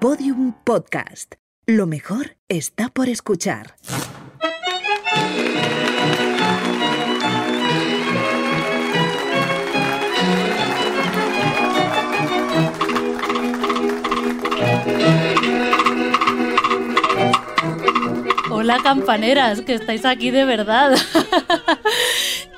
Podium Podcast. Lo mejor está por escuchar. Hola campaneras, que estáis aquí de verdad.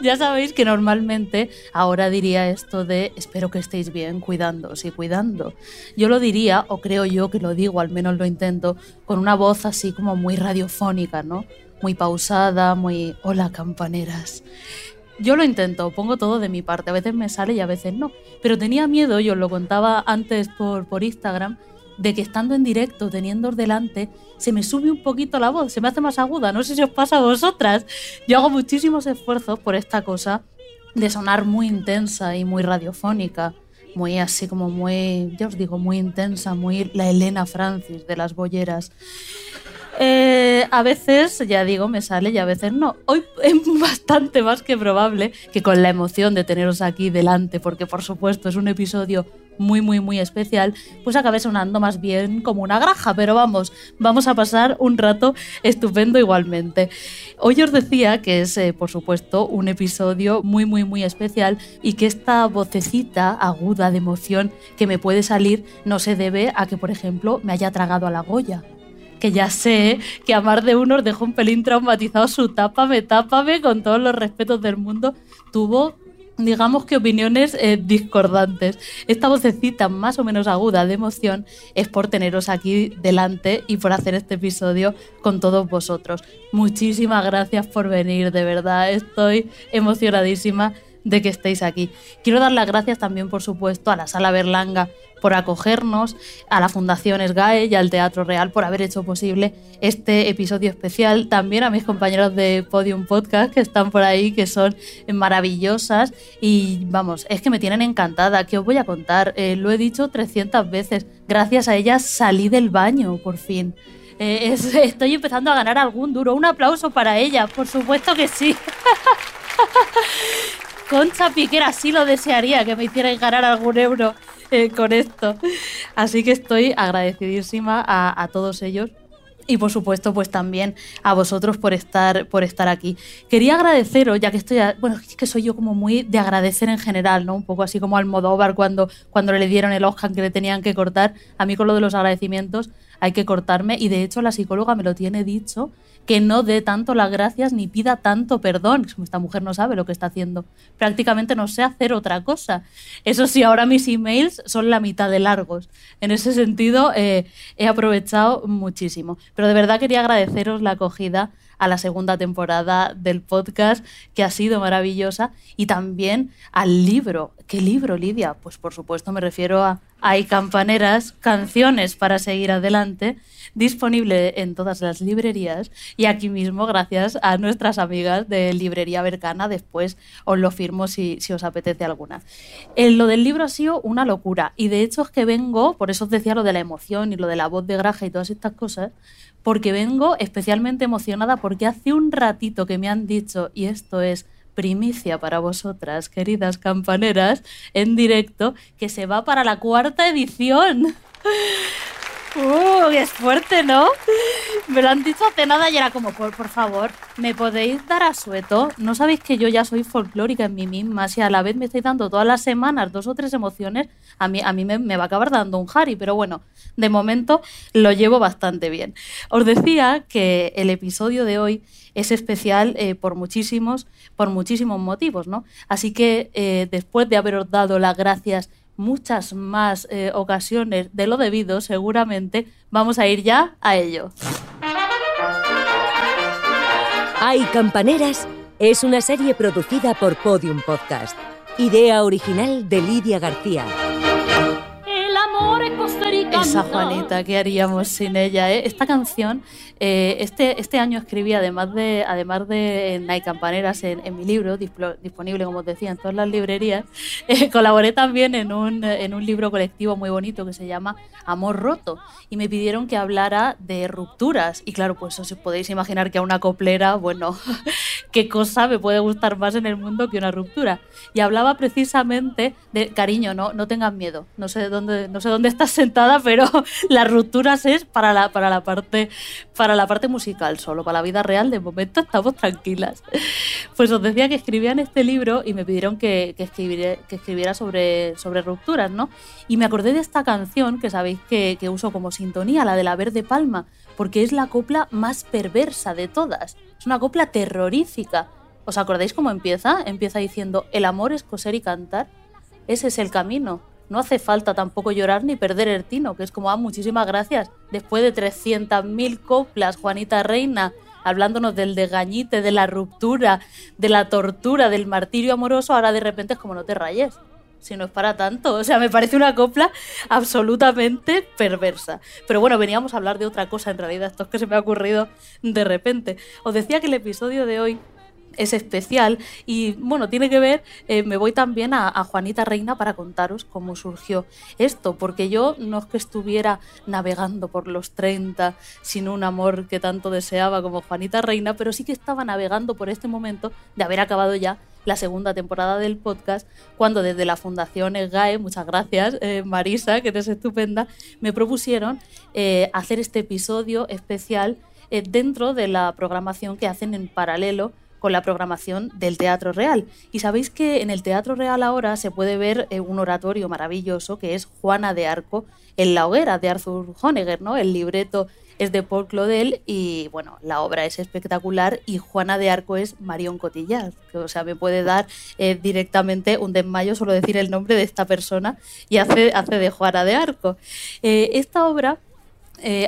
ya sabéis que normalmente ahora diría esto de espero que estéis bien, cuidándoos y cuidando. Yo lo diría, o creo yo que lo digo, al menos lo intento, con una voz así como muy radiofónica, ¿no? Muy pausada, muy hola campaneras. Yo lo intento, pongo todo de mi parte, a veces me sale y a veces no. Pero tenía miedo, yo os lo contaba antes por, por Instagram, de que estando en directo, teniendo delante, se me sube un poquito la voz, se me hace más aguda. No sé si os pasa a vosotras. Yo hago muchísimos esfuerzos por esta cosa de sonar muy intensa y muy radiofónica. Muy así como muy, ya os digo, muy intensa, muy la Elena Francis de las bolleras. Eh, a veces, ya digo, me sale y a veces no. Hoy es bastante más que probable que con la emoción de teneros aquí delante, porque por supuesto es un episodio muy, muy, muy especial, pues acabé sonando más bien como una granja, pero vamos, vamos a pasar un rato estupendo igualmente. Hoy os decía que es, eh, por supuesto, un episodio muy, muy, muy especial y que esta vocecita aguda de emoción que me puede salir no se debe a que, por ejemplo, me haya tragado a la Goya que ya sé que a más de uno os dejó un pelín traumatizado su tápame, tápame, con todos los respetos del mundo, tuvo digamos que opiniones eh, discordantes. Esta vocecita más o menos aguda de emoción es por teneros aquí delante y por hacer este episodio con todos vosotros. Muchísimas gracias por venir, de verdad, estoy emocionadísima de que estéis aquí. Quiero dar las gracias también, por supuesto, a la Sala Berlanga por acogernos, a la Fundación SGAE y al Teatro Real por haber hecho posible este episodio especial. También a mis compañeros de Podium Podcast que están por ahí, que son maravillosas. Y vamos, es que me tienen encantada. ¿Qué os voy a contar? Eh, lo he dicho 300 veces. Gracias a ellas salí del baño, por fin. Eh, es, estoy empezando a ganar algún duro. Un aplauso para ellas, por supuesto que sí. Concha Piquera sí lo desearía que me hicierais ganar algún euro eh, con esto. Así que estoy agradecidísima a, todos ellos. Y por supuesto, pues también a vosotros por estar, por estar aquí. Quería agradeceros, ya que estoy. A, bueno, es que soy yo como muy de agradecer en general, ¿no? Un poco así como al Modóvar cuando, cuando le dieron el Oscar que le tenían que cortar. A mí con lo de los agradecimientos hay que cortarme. Y de hecho, la psicóloga me lo tiene dicho que no dé tanto las gracias ni pida tanto perdón. Esta mujer no sabe lo que está haciendo. Prácticamente no sé hacer otra cosa. Eso sí, ahora mis emails son la mitad de largos. En ese sentido, eh, he aprovechado muchísimo. Pero de verdad quería agradeceros la acogida a la segunda temporada del podcast, que ha sido maravillosa, y también al libro. ¿Qué libro, Lidia? Pues por supuesto me refiero a Hay campaneras, canciones para seguir adelante, disponible en todas las librerías y aquí mismo gracias a nuestras amigas de Librería Bercana, después os lo firmo si, si os apetece alguna. En lo del libro ha sido una locura y de hecho es que vengo, por eso os decía lo de la emoción y lo de la voz de graja y todas estas cosas, porque vengo especialmente emocionada porque hace un ratito que me han dicho, y esto es primicia para vosotras, queridas campaneras, en directo, que se va para la cuarta edición. ¡Uh! ¡Es fuerte, ¿no? Me lo han dicho hace nada y era como, por, por favor, ¿me podéis dar a sueto? ¿No sabéis que yo ya soy folclórica en mí misma? Si a la vez me estáis dando todas las semanas dos o tres emociones, a mí, a mí me, me va a acabar dando un Harry, pero bueno, de momento lo llevo bastante bien. Os decía que el episodio de hoy es especial eh, por muchísimos, por muchísimos motivos, ¿no? Así que eh, después de haberos dado las gracias muchas más eh, ocasiones de lo debido, seguramente vamos a ir ya a ello. Hay Campaneras es una serie producida por Podium Podcast. Idea original de Lidia García. Esa Juanita, ¿qué haríamos sin ella? Eh? Esta canción, eh, este, este año escribí, además de, además de Night Campaneras en, en mi libro, disponible, como os decía, en todas las librerías, eh, colaboré también en un, en un libro colectivo muy bonito que se llama Amor Roto. Y me pidieron que hablara de rupturas. Y claro, pues os podéis imaginar que a una coplera, bueno, qué cosa me puede gustar más en el mundo que una ruptura. Y hablaba precisamente de, cariño, no, no tengas miedo. No sé dónde, no sé dónde estás sentada, pero pero las rupturas es para la, para la, parte, para la parte musical solo, para la vida real de momento estamos tranquilas. Pues os decía que escribían este libro y me pidieron que, que, que escribiera sobre, sobre rupturas, ¿no? Y me acordé de esta canción que sabéis que, que uso como sintonía, la de la Verde Palma, porque es la copla más perversa de todas. Es una copla terrorífica. ¿Os acordáis cómo empieza? Empieza diciendo, el amor es coser y cantar. Ese es el camino. No hace falta tampoco llorar ni perder el tino, que es como, ah, muchísimas gracias. Después de 300.000 coplas, Juanita Reina, hablándonos del desgañite, de la ruptura, de la tortura, del martirio amoroso, ahora de repente es como no te rayes. Si no es para tanto. O sea, me parece una copla absolutamente perversa. Pero bueno, veníamos a hablar de otra cosa en realidad. Esto es que se me ha ocurrido de repente. Os decía que el episodio de hoy es especial y bueno, tiene que ver, eh, me voy también a, Juanita Reina para contaros cómo surgió esto, porque yo no es que estuviera navegando por los 30 sin un amor que tanto deseaba como Juanita Reina, pero sí que estaba navegando por este momento de haber acabado ya la segunda temporada del podcast, cuando desde la Fundación EGAE, muchas gracias eh, Marisa, que eres estupenda, me propusieron eh, hacer este episodio especial dentro de la programación que hacen en paralelo con la programación del Teatro Real. Y sabéis que en el Teatro Real ahora se puede ver eh, un oratorio maravilloso que es Juana de Arco en la hoguera de Arthur Honegger, ¿no? El libreto es de Paul Claudel y bueno, la obra es espectacular y Juana de Arco es Marion Cotillard, que o sea, me puede dar eh, directamente un desmayo solo decir el nombre de esta persona y hace, hace de Juana de Arco. Eh, esta obra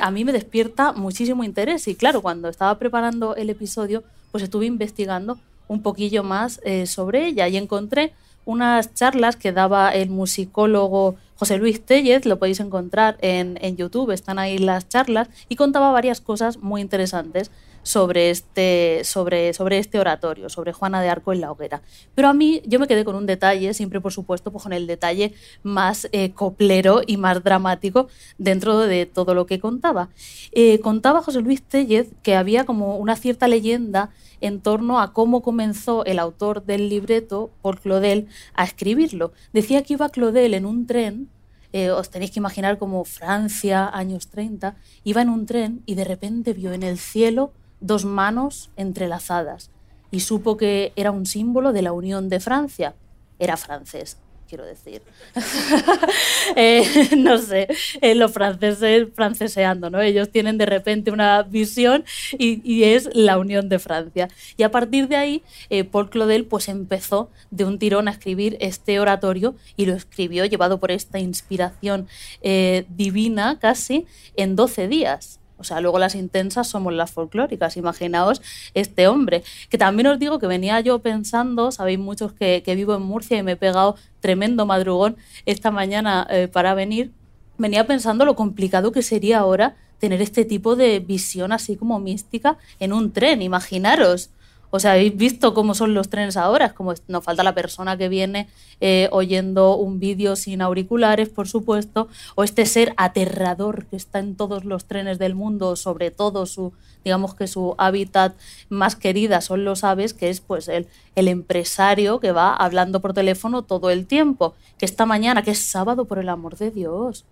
a mí me despierta muchísimo interés y claro, cuando estaba preparando el episodio pues estuve investigando un poquillo más eh, sobre ella y encontré unas charlas que daba el musicólogo José Luis Tellez, lo podéis encontrar en, en YouTube, están ahí las charlas, y contaba varias cosas muy interesantes sobre este, sobre, sobre este oratorio, sobre Juana de Arco en la hoguera. Pero a mí yo me quedé con un detalle, siempre por supuesto, pues con el detalle más eh, coplero y más dramático dentro de todo lo que contaba. Eh, contaba José Luis Tellez que había como una cierta leyenda en torno a cómo comenzó el autor del libreto, por Claudel, a escribirlo. Decía que iba Claudel en un tren eh, os tenéis que imaginar como Francia, años 30, iba en un tren y de repente vio en el cielo dos manos entrelazadas y supo que era un símbolo de la unión de Francia. Era francés, quiero decir. Eh, no sé, eh, los franceses franceseando, ¿no? Ellos tienen de repente una visión y, es la unión de Francia. Y a partir de ahí, eh, Paul Claudel pues empezó de un tirón a escribir este oratorio y lo escribió llevado por esta inspiración divina casi en 12 días. O sea, luego las intensas somos las folclóricas. Imaginaos este hombre. Que también os digo que venía yo pensando, sabéis muchos que, vivo en Murcia y me he pegado tremendo madrugón esta mañana eh, para venir. Venía pensando lo complicado que sería ahora tener este tipo de visión así como mística en un tren, imaginaros. O sea, habéis visto cómo son los trenes ahora, es como nos falta la persona que viene eh, oyendo un vídeo sin auriculares, por supuesto, o este ser aterrador que está en todos los trenes del mundo, sobre todo su, digamos que su hábitat más querida son los aves, que es pues el, el empresario que va hablando por teléfono todo el tiempo, que esta mañana, que es sábado por el amor de Dios,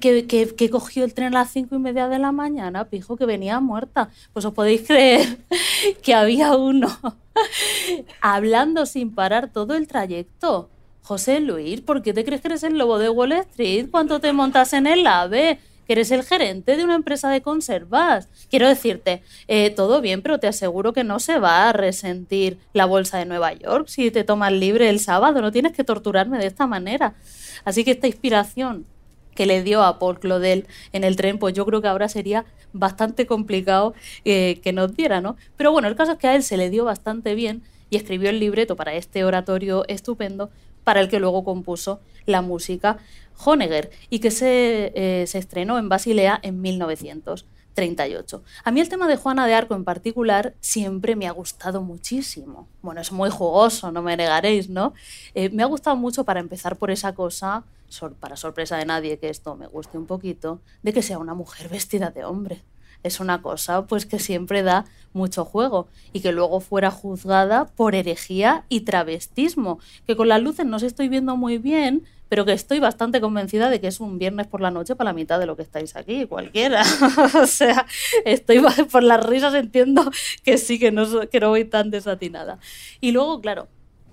que, cogió el tren a las cinco y media de la mañana, pijo, que venía muerta. Pues os podéis creer que había uno hablando sin parar todo el trayecto. José Luis, ¿por qué te crees que eres el lobo de Wall Street? ¿Cuánto te montas en el AVE? Que eres el gerente de una empresa de conservas. Quiero decirte, eh, todo bien, pero te aseguro que no se va a resentir la bolsa de Nueva York si te tomas libre el sábado. No tienes que torturarme de esta manera. Así que esta inspiración que le dio a Paul Claudel en el tren, pues yo creo que ahora sería bastante complicado eh, que nos diera, ¿no? Pero bueno, el caso es que a él se le dio bastante bien y escribió el libreto para este oratorio estupendo para el que luego compuso la música Honegger y que se, eh, estrenó en Basilea en 1900. 38. A mí el tema de Juana de Arco en particular siempre me ha gustado muchísimo. Bueno, es muy jugoso, no me negaréis, ¿no? Eh, me ha gustado mucho para empezar por esa cosa, para sorpresa de nadie que esto me guste un poquito, de que sea una mujer vestida de hombre. es una cosa pues que siempre da mucho juego y que luego fuera juzgada por herejía y travestismo, que con las luces no se estoy viendo muy bien, pero que estoy bastante convencida de que es un viernes por la noche para la mitad de lo que estáis aquí, cualquiera. o sea, estoy por las risas, entiendo que sí, que no, que no voy tan desatinada. Y luego, claro,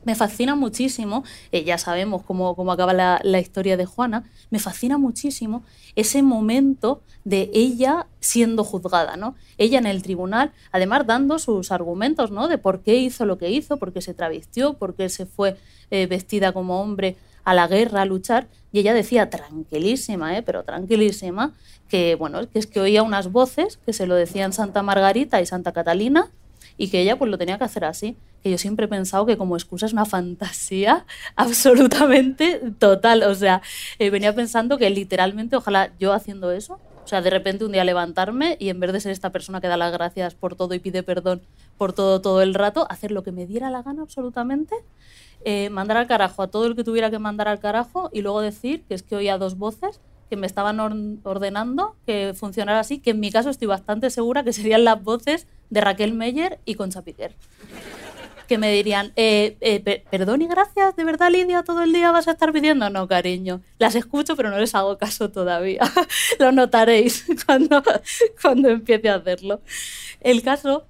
me fascina muchísimo, eh, ya sabemos cómo, cómo acaba la, la, historia de Juana, me fascina muchísimo ese momento de ella siendo juzgada, ¿no? Ella en el tribunal, además dando sus argumentos, ¿no? De por qué hizo lo que hizo, por qué se travestió, por qué se fue eh, vestida como hombre a la guerra, a luchar, y ella decía tranquilísima, ¿eh? pero tranquilísima, que bueno, que es que oía unas voces que se lo decían Santa Margarita y Santa Catalina, y que ella pues lo tenía que hacer así, que yo siempre he pensado que como excusa es una fantasía absolutamente total, o sea, eh, venía pensando que literalmente ojalá yo haciendo eso, o sea, de repente un día levantarme y en vez de ser esta persona que da las gracias por todo y pide perdón por todo todo el rato, hacer lo que me diera la gana absolutamente eh, mandar al carajo a todo el que tuviera que mandar al carajo y luego decir que es que oía dos voces que me estaban ordenando que funcionara así, que en mi caso estoy bastante segura que serían las voces de Raquel Meyer y Concha Piquer. Que me dirían, eh, eh, perdón y gracias, ¿de verdad Lidia todo el día vas a estar pidiendo? No, cariño, las escucho pero no les hago caso todavía. Lo notaréis cuando, cuando empiece a hacerlo. El caso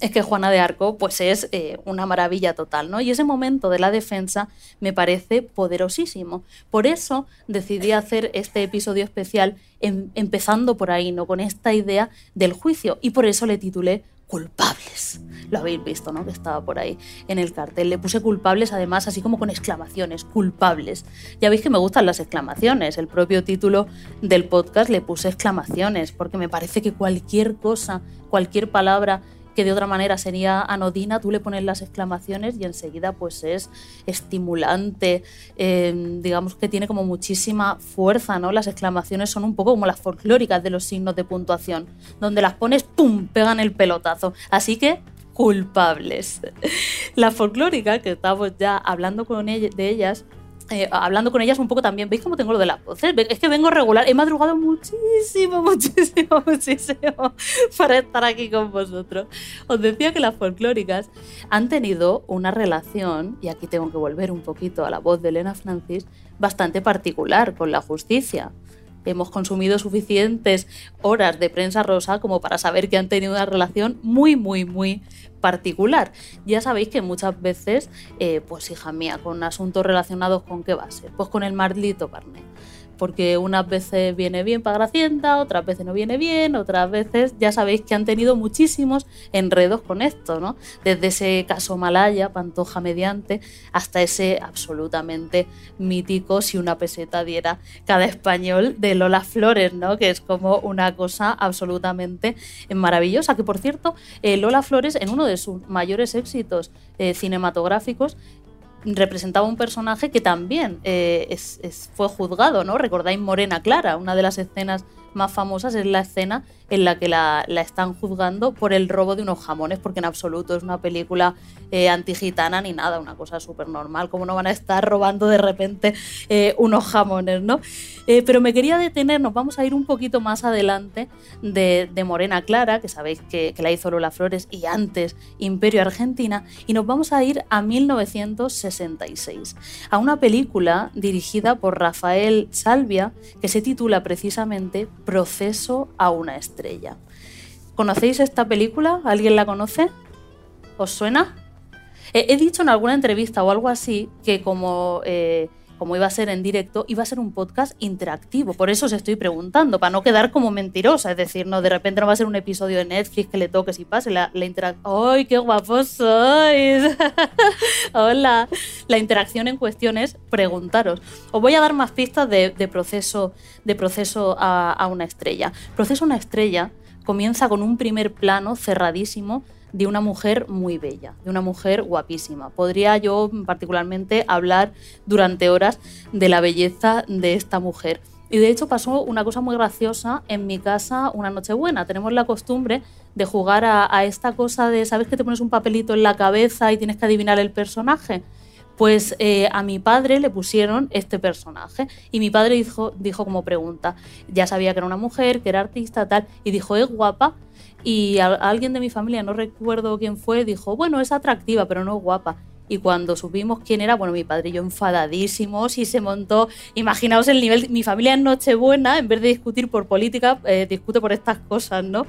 es que Juana de Arco pues es eh, una maravilla total, ¿no? Y ese momento de la defensa me parece poderosísimo. Por eso decidí hacer este episodio especial em, empezando por ahí, ¿no? Con esta idea del juicio y por eso le titulé culpables. Lo habéis visto, ¿no? Que estaba por ahí en el cartel. Le puse culpables, además, así como con exclamaciones, culpables. Ya veis que me gustan las exclamaciones. El propio título del podcast le puse exclamaciones, porque me parece que cualquier cosa, cualquier palabra que de otra manera sería anodina, tú le pones las exclamaciones y enseguida pues es estimulante, em, digamos que tiene como muchísima fuerza, ¿no? Las exclamaciones son un poco como las folclóricas de los signos de puntuación, donde las pones, ¡pum!, pegan el pelotazo. Así que culpables. La folclórica, que estamos ya hablando con de ellas, eh, hablando con ellas un poco también. ¿Veis cómo tengo lo de la voces? Es que vengo regular. He madrugado muchísimo, muchísimo, muchísimo para estar aquí con vosotros. Os decía que las folclóricas han tenido una relación, y aquí tengo que volver un poquito a la voz de Elena Francis, bastante particular con la justicia hemos consumido suficientes horas de prensa rosa como para saber que han tenido una relación muy, muy, muy particular. Ya sabéis que muchas veces, eh, pues hija mía, con asuntos relacionados con qué base, pues con el maldito carnet porque unas veces viene bien para Gracienda, otras veces no viene bien, otras veces ya sabéis que han tenido muchísimos enredos con esto, ¿no? Desde ese caso Malaya, Pantoja mediante, hasta ese absolutamente mítico si una peseta diera cada español de Lola Flores, ¿no? Que es como una cosa absolutamente maravillosa. Que por cierto, eh, Lola Flores, en uno de sus mayores éxitos eh, cinematográficos, representaba un personaje que también eh, fue juzgado, ¿no? Recordáis Morena Clara, una de las escenas más famosas es la escena en la que la, están juzgando por el robo de unos jamones, porque en absoluto es una película eh, antigitana ni nada, una cosa súper normal, como no van a estar robando de repente eh, unos jamones, ¿no? Eh, pero me quería detener, nos vamos a ir un poquito más adelante de, Morena Clara, que sabéis que, que, la hizo Lola Flores, y antes Imperio Argentina, y nos vamos a ir a 1966, a una película dirigida por Rafael Salvia, que se titula precisamente Proceso a una estrella. ¿Conocéis esta película? ¿Alguien la conoce? ¿Os suena? He, dicho en alguna entrevista o algo así que como eh, como iba a ser en directo, iba a ser un podcast interactivo. Por eso os estoy preguntando, para no quedar como mentirosa. Es decir, no, de repente no va a ser un episodio de Netflix que le toques y pase la, la. ¡Ay, qué guapos sois! Hola. La interacción en cuestión es preguntaros. Os voy a dar más pistas de, proceso, de proceso a una estrella. Proceso a una estrella comienza con un primer plano cerradísimo de una mujer muy bella, de una mujer guapísima. Podría yo particularmente hablar durante horas de la belleza de esta mujer. Y de hecho pasó una cosa muy graciosa en mi casa una noche buena. Tenemos la costumbre de jugar a, esta cosa de, ¿sabes que te pones un papelito en la cabeza y tienes que adivinar el personaje? Pues eh, a mi padre le pusieron este personaje y mi padre dijo, dijo como pregunta, ya sabía que era una mujer, que era artista, tal, y dijo, es guapa. Y alguien de mi familia, no recuerdo quién fue, dijo, bueno, es atractiva, pero no guapa. Y cuando supimos quién era, bueno, mi padre y yo enfadadísimos y se montó, imaginaos el nivel, mi familia en Nochebuena, en vez de discutir por política, eh, discute por estas cosas, ¿no?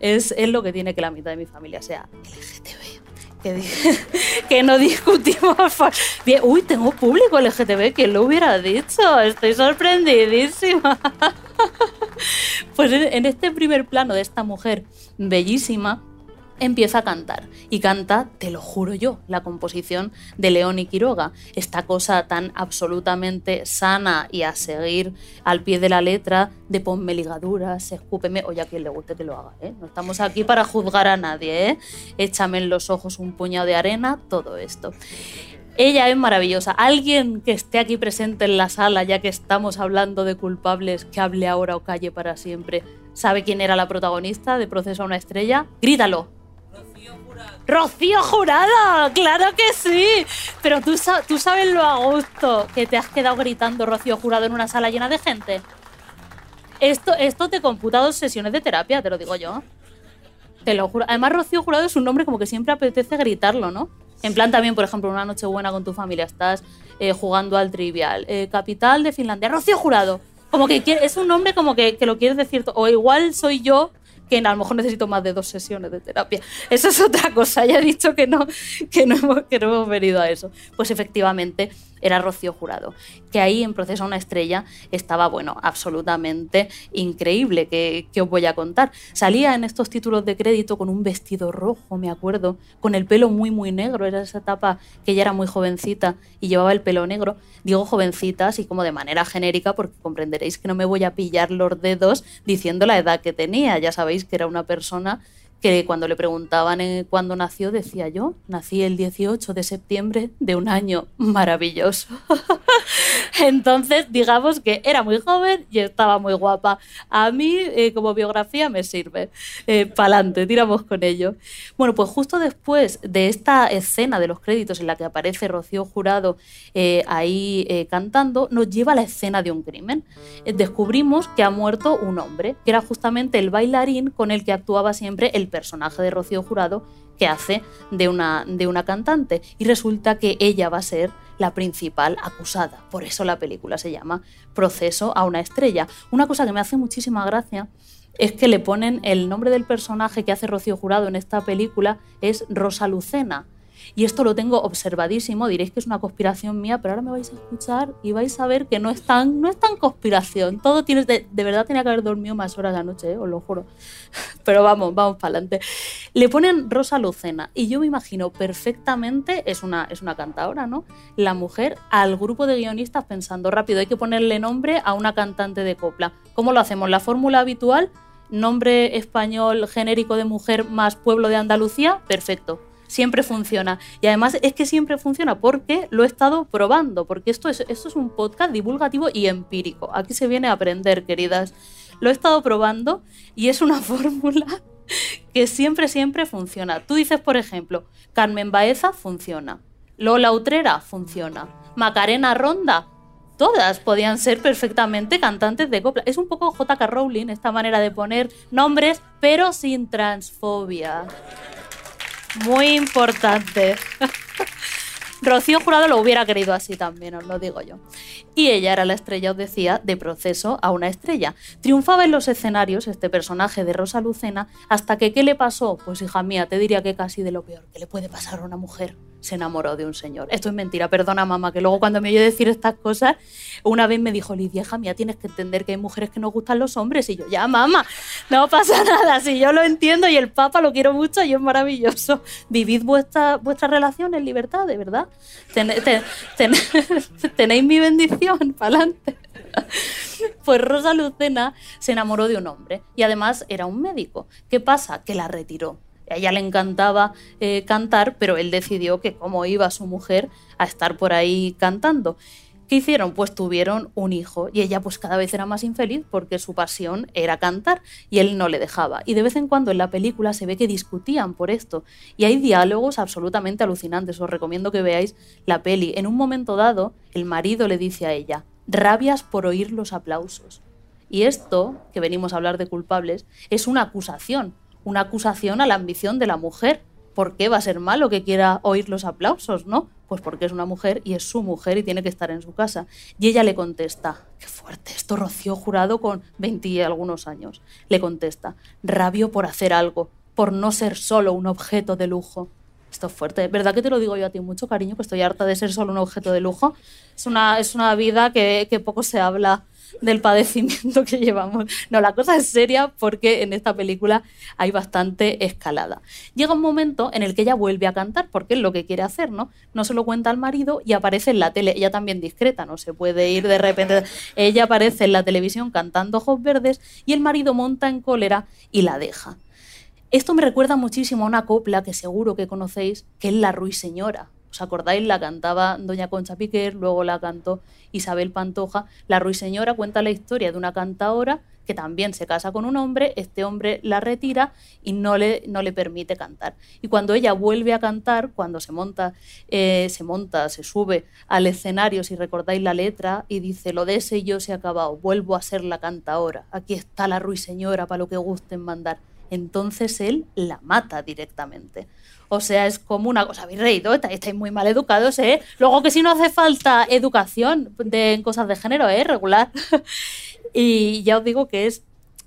Es, es lo que tiene que la mitad de mi familia sea LGTB. Que, que, no discutimos. Bien, uy, tengo público LGTB, que lo hubiera dicho? Estoy sorprendidísima. Pues en este primer plano de esta mujer bellísima, empieza a cantar y canta, te lo juro yo, la composición de León y Quiroga, esta cosa tan absolutamente sana y a seguir al pie de la letra de ponme ligaduras, escúpeme, oye a quien le guste que lo haga, ¿eh? no estamos aquí para juzgar a nadie, ¿eh? échame en los ojos un puñado de arena, todo esto. Ella es maravillosa. Alguien que esté aquí presente en la sala, ya que estamos hablando de culpables, que hable ahora o calle para siempre, ¿sabe quién era la protagonista de Proceso a una estrella? Grítalo. Rocío Jurado, claro que sí. Pero tú, tú sabes lo a gusto que te has quedado gritando Rocío Jurado en una sala llena de gente. Esto, esto te computa dos sesiones de terapia, te lo digo yo. Te lo juro. Además, Rocío Jurado es un nombre como que siempre apetece gritarlo, ¿no? En plan también, por ejemplo, una noche buena con tu familia, estás eh, jugando al trivial. Eh, capital de Finlandia, Rocío Jurado. Como que es un nombre como que, que lo quieres decir. O igual soy yo que a lo mejor necesito más de dos sesiones de terapia. Eso es otra cosa, ya he dicho que no, que no, hemos, que no hemos venido a eso. Pues efectivamente era Rocío Jurado, que ahí en Proceso a una estrella estaba, bueno, absolutamente increíble, que, os voy a contar. Salía en estos títulos de crédito con un vestido rojo, me acuerdo, con el pelo muy, muy negro, era esa etapa que ella era muy jovencita y llevaba el pelo negro. Digo jovencita, así como de manera genérica, porque comprenderéis que no me voy a pillar los dedos diciendo la edad que tenía, ya sabéis que era una persona que cuando le preguntaban eh, cuándo nació, decía yo, nací el 18 de septiembre de un año maravilloso. Entonces, digamos que era muy joven y estaba muy guapa. A mí, eh, como biografía, me sirve. Eh, Pa'lante, tiramos con ello. Bueno, pues justo después de esta escena de los créditos en la que aparece Rocío Jurado ahí cantando, nos lleva a la escena de un crimen. descubrimos que ha muerto un hombre, que era justamente el bailarín con el que actuaba siempre el personaje de Rocío Jurado que hace de una, de una cantante. Y resulta que ella va a ser la principal acusada. Por eso la película se llama Proceso a una estrella. Una cosa que me hace muchísima gracia es que le ponen el nombre del personaje que hace Rocío Jurado en esta película es Rosa Lucena. Y esto lo tengo observadísimo, diréis que es una conspiración mía, pero ahora me vais a escuchar y vais a ver que no es tan, no es tan conspiración. Todo tiene, de, verdad tenía que haber dormido más horas la noche, ¿eh? os lo juro. Pero vamos, vamos para adelante. Le ponen Rosa Lucena y yo me imagino perfectamente, es una, es una cantadora, ¿no? La mujer al grupo de guionistas pensando rápido, hay que ponerle nombre a una cantante de copla. ¿Cómo lo hacemos? La fórmula habitual, nombre español genérico de mujer más pueblo de Andalucía, perfecto siempre funciona. Y además es que siempre funciona porque lo he estado probando, porque esto es, esto es un podcast divulgativo y empírico. Aquí se viene a aprender, queridas. Lo he estado probando y es una fórmula que siempre, siempre funciona. Tú dices, por ejemplo, Carmen Baeza funciona. Lola Utrera funciona. Macarena Ronda todas podían ser perfectamente cantantes de copla. Es un poco JK Rowling esta manera de poner nombres, pero sin transfobia. Muy importante. Rocío Jurado lo hubiera querido así también, os lo digo yo. Y ella era la estrella, os decía, de proceso a una estrella. Triunfaba en los escenarios este personaje de Rosa Lucena hasta que, ¿qué le pasó? Pues hija mía, te diría que casi de lo peor que le puede pasar a una mujer se enamoró de un señor. Esto es mentira, perdona mamá, que luego cuando me oye decir estas cosas, una vez me dijo, Lidia, hija mía, tienes que entender que hay mujeres que no gustan los hombres. Y yo, ya mamá, no pasa nada, si yo lo entiendo y el Papa lo quiero mucho y es maravilloso. Vivid vuestra, vuestra relación en libertad, de verdad. tenéis mi bendición, para adelante. Pues Rosa Lucena se enamoró de un hombre y además era un médico. ¿Qué pasa? Que la retiró a ella le encantaba eh, cantar, pero él decidió que cómo iba su mujer a estar por ahí cantando. ¿Qué hicieron? Pues tuvieron un hijo y ella pues cada vez era más infeliz porque su pasión era cantar y él no le dejaba. Y de vez en cuando en la película se ve que discutían por esto y hay diálogos absolutamente alucinantes. Os recomiendo que veáis la peli. En un momento dado, el marido le dice a ella, rabias por oír los aplausos. Y esto, que venimos a hablar de culpables, es una acusación, una acusación a la ambición de la mujer. ¿Por qué va a ser malo que quiera oír los aplausos, no? Pues porque es una mujer y es su mujer y tiene que estar en su casa. Y ella le contesta, qué fuerte, esto Rocío Jurado con 20 y algunos años. Le contesta, rabio por hacer algo, por no ser solo un objeto de lujo. Esto es fuerte. ¿Verdad que te lo digo yo a ti mucho, cariño? Que estoy harta de ser solo un objeto de lujo. Es una, es una vida que, que poco se habla del padecimiento que llevamos. No, la cosa es seria porque en esta película hay bastante escalada. Llega un momento en el que ella vuelve a cantar porque es lo que quiere hacer, ¿no? No se lo cuenta al marido y aparece en la tele. Ella también discreta, no se puede ir de repente. Ella aparece en la televisión cantando ojos verdes y el marido monta en cólera y la deja. Esto me recuerda muchísimo a una copla que seguro que conocéis, que es La Ruiseñora. ¿Os acordáis? La cantaba Doña Concha Piquer, luego la cantó Isabel Pantoja. La Ruiseñora cuenta la historia de una cantadora que también se casa con un hombre, este hombre la retira y no le, no le permite cantar. Y cuando ella vuelve a cantar, cuando se monta, eh, se monta, se sube al escenario, si recordáis la letra, y dice, lo de ese yo se ha acabado, vuelvo a ser la cantadora, aquí está la ruiseñora para lo que gusten mandar. Entonces él la mata directamente. O sea, es como una cosa, habéis reído, estáis muy mal educados, ¿eh? Luego que si no hace falta educación de, en cosas de género, ¿eh? Regular. y ya os digo que es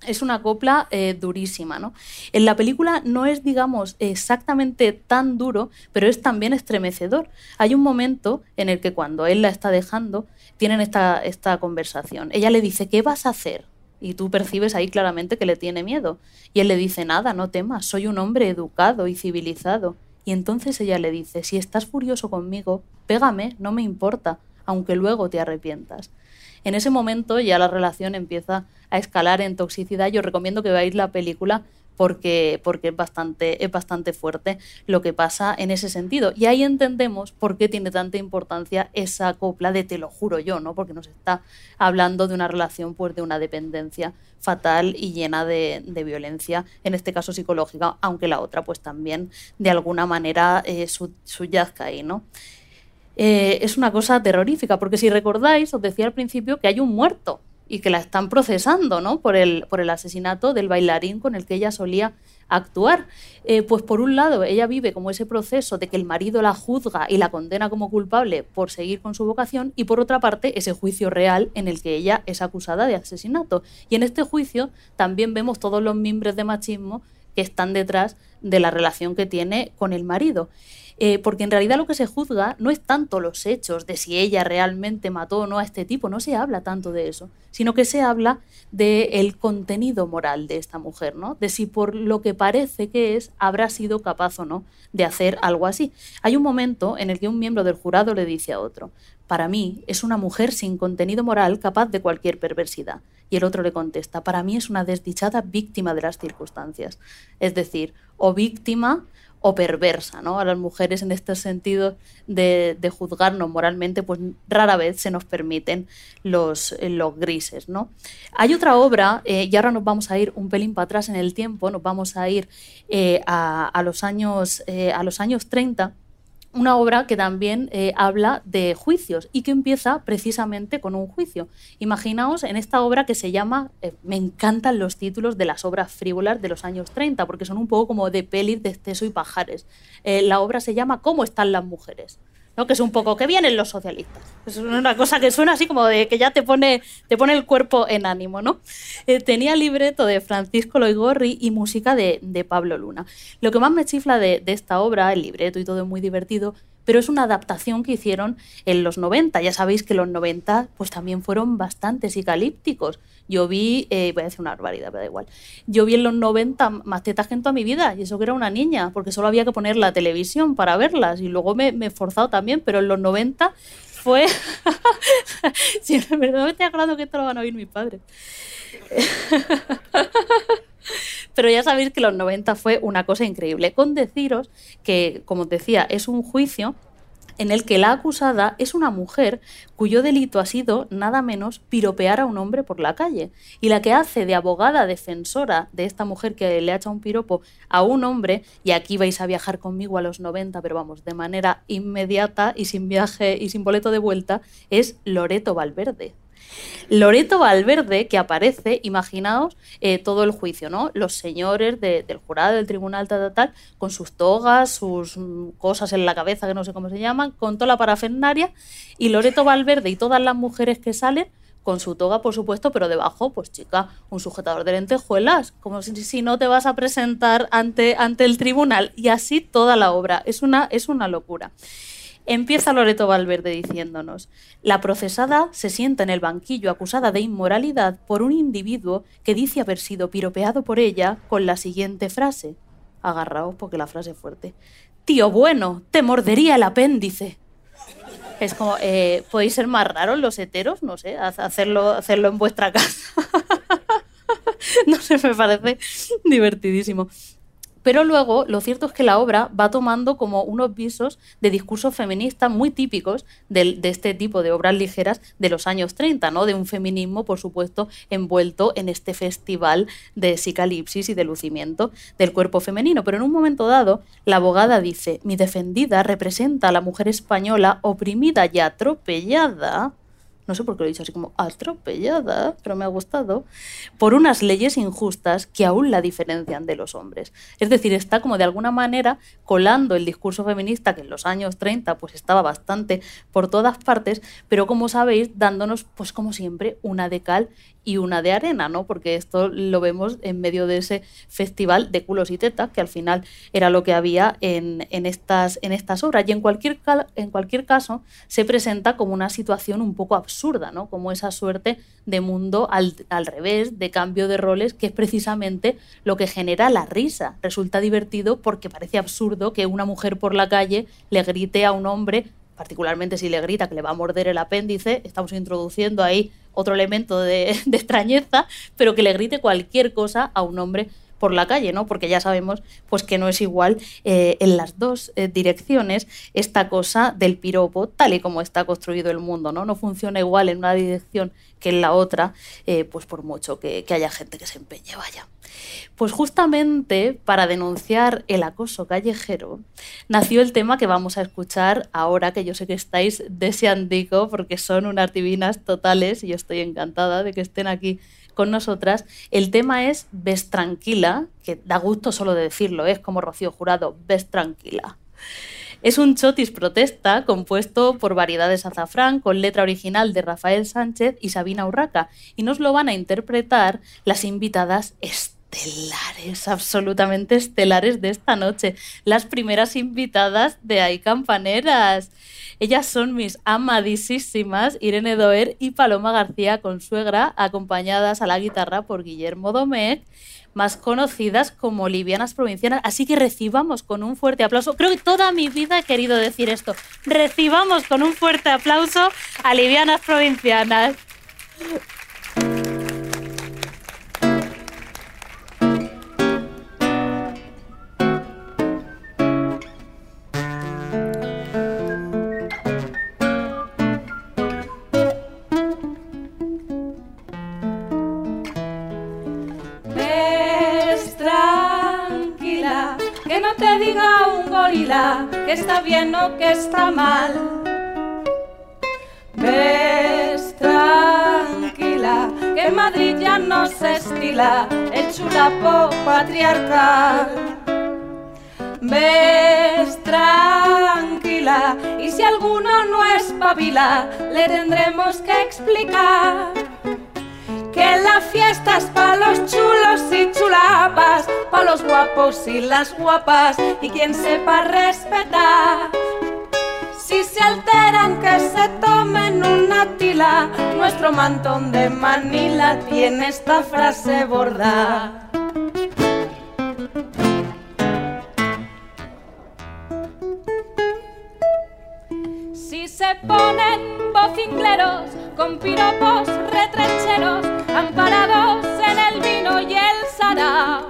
es una copla eh, durísima, ¿no? En la película no es, digamos, exactamente tan duro, pero es también estremecedor. Hay un momento en el que cuando él la está dejando, tienen esta, esta conversación. Ella le dice, ¿qué vas a hacer? Y tú percibes ahí claramente que le tiene miedo. Y él le dice, nada, no temas, soy un hombre educado y civilizado. Y entonces ella le dice, si estás furioso conmigo, pégame, no me importa, aunque luego te arrepientas. En ese momento ya la relación empieza a escalar en toxicidad. Yo recomiendo que veáis la película porque, porque es, bastante, es bastante fuerte lo que pasa en ese sentido. Y ahí entendemos por qué tiene tanta importancia esa copla de te lo juro yo, ¿no? Porque nos está hablando de una relación, pues de una dependencia fatal y llena de, violencia, en este caso psicológica, aunque la otra pues también de alguna manera eh, subyazca ahí, ¿no? Eh, es una cosa terrorífica, porque si recordáis, os decía al principio que hay un muerto y que la están procesando ¿no? por, el, por el asesinato del bailarín con el que ella solía actuar. Eh, pues por un lado, ella vive como ese proceso de que el marido la juzga y la condena como culpable por seguir con su vocación y por otra parte ese juicio real en el que ella es acusada de asesinato. Y en este juicio también vemos todos los miembros de machismo que están detrás de la relación que tiene con el marido. Eh, porque en realidad lo que se juzga no es tanto los hechos de si ella realmente mató o no a este tipo, no se habla tanto de eso, sino que se habla del contenido moral de esta mujer, ¿no? De si por lo que parece que es habrá sido capaz o no de hacer algo así. Hay un momento en el que un miembro del jurado le dice a otro, para mí es una mujer sin contenido moral capaz de cualquier perversidad. Y el otro le contesta, para mí es una desdichada víctima de las circunstancias. Es decir, o víctima o perversa, ¿no? A las mujeres en este sentido de, juzgarnos moralmente, pues rara vez se nos permiten los, los grises, ¿no? Hay otra obra, eh, y ahora nos vamos a ir un pelín para atrás en el tiempo, nos vamos a ir eh, a, los años, eh, a los años 30, una obra que también eh, habla de juicios y que empieza precisamente con un juicio. Imaginaos en esta obra que se llama, eh, me encantan los títulos de las obras frívolas de los años 30, porque son un poco como de pelis de exceso y pajares. Eh, la obra se llama ¿Cómo están las mujeres? Que es un poco que vienen los socialistas. Es una cosa que suena así como de que ya te pone, te pone el cuerpo en ánimo. ¿no? Eh, tenía libreto de Francisco Loigorri y música de, Pablo Luna. Lo que más me chifla de, de esta obra, el libreto y todo es muy divertido, pero es una adaptación que hicieron en los 90. Ya sabéis que los 90 pues también fueron bastante psicalípticos. Yo vi, eh, voy a decir una barbaridad, pero da igual. Yo vi en los 90 más tetas que en toda mi vida, y eso que era una niña, porque solo había que poner la televisión para verlas, y luego me, he esforzado también, pero en los 90 fue... sí, me estoy aclarando que esto lo van a oír mis padres. Pero ya sabéis que los 90 fue una cosa increíble. Con deciros que, como os decía, es un juicio en el que la acusada es una mujer cuyo delito ha sido nada menos piropear a un hombre por la calle. Y la que hace de abogada defensora de esta mujer que le ha hecho un piropo a un hombre, y aquí vais a viajar conmigo a los 90, pero vamos, de manera inmediata y sin viaje y sin boleto de vuelta, es Loreto Valverde. Loreto Valverde, que aparece, imaginaos eh, todo el juicio, ¿no? Los señores del jurado, del tribunal, tal, tal, con sus togas, sus mm, cosas en la cabeza, que no sé cómo se llaman, con toda la parafernaria, y Loreto Valverde y todas las mujeres que salen con su toga, por supuesto, pero debajo, pues chica, un sujetador de lentejuelas, como si, si, no te vas a presentar ante, ante el tribunal. Y así toda la obra. Es una, es una locura. Empieza Loreto Valverde diciéndonos, la procesada se sienta en el banquillo acusada de inmoralidad por un individuo que dice haber sido piropeado por ella con la siguiente frase. Agarraos porque la frase es fuerte. Tío bueno, te mordería el apéndice. Es como, eh, ¿podéis ser más raros los heteros? No sé, hacerlo, hacerlo en vuestra casa. no sé, me parece divertidísimo. Pero luego lo cierto es que la obra va tomando como unos visos de discursos feministas muy típicos de, este tipo de obras ligeras de los años 30, ¿no? de un feminismo, por supuesto, envuelto en este festival de psicalipsis y de lucimiento del cuerpo femenino. Pero en un momento dado, la abogada dice, mi defendida representa a la mujer española oprimida y atropellada no sé por qué lo he dicho así como atropellada, pero me ha gustado, por unas leyes injustas que aún la diferencian de los hombres. Es decir, está como de alguna manera colando el discurso feminista que en los años 30 pues estaba bastante por todas partes, pero como sabéis, dándonos pues como siempre una de cal y una de arena, ¿no? Porque esto lo vemos en medio de ese festival de culos y tetas, que al final era lo que había en, estas, en estas obras. Y en cualquier, en cualquier caso se presenta como una situación un poco absurda, ¿no? Como esa suerte de mundo al, al revés, de cambio de roles, que es precisamente lo que genera la risa. Resulta divertido porque parece absurdo que una mujer por la calle le grite a un hombre particularmente si le grita que le va a morder el apéndice, estamos introduciendo ahí otro elemento de, extrañeza, pero que le grite cualquier cosa a un hombre por la calle, ¿no? Porque ya sabemos pues que no es igual eh, en las dos eh, direcciones esta cosa del piropo, tal y como está construido el mundo, ¿no? No funciona igual en una dirección que en la otra, eh, pues por mucho que, haya gente que se empeñe, vaya. Pues justamente para denunciar el acoso callejero nació el tema que vamos a escuchar ahora, que yo sé que estáis deseando porque son unas divinas totales y yo estoy encantada de que estén aquí con nosotras. El tema es Ves tranquila, que da gusto solo de decirlo, es como Rocío Jurado, Ves tranquila. Es un chotis protesta compuesto por variedades azafrán con letra original de Rafael Sánchez y Sabina Urraca y nos lo van a interpretar las invitadas estelares, absolutamente estelares de esta noche, las primeras invitadas de Hay Campaneras. Ellas son mis amadísimas Irene Doer y Paloma García Consuegra, acompañadas a la guitarra por Guillermo Domecq, más conocidas como livianas provincianas. Así que recibamos con un fuerte aplauso. Creo que toda mi vida he querido decir esto. Recibamos con un fuerte aplauso a livianas provincianas. Que está mal. Ves tranquila, que Madrid ya no se estila el chulapo patriarcal. Ves tranquila, y si alguno no espabila, le tendremos que explicar la fiesta es pa' los chulos y chulapas, pa' los guapos y las guapas, y quien sepa respetar. Si se alteran que se tomen una tila, nuestro mantón de Manila tiene esta frase bordada. Si se ponen bocincleros con piropos retrecheros, amparados en el vino y el sará.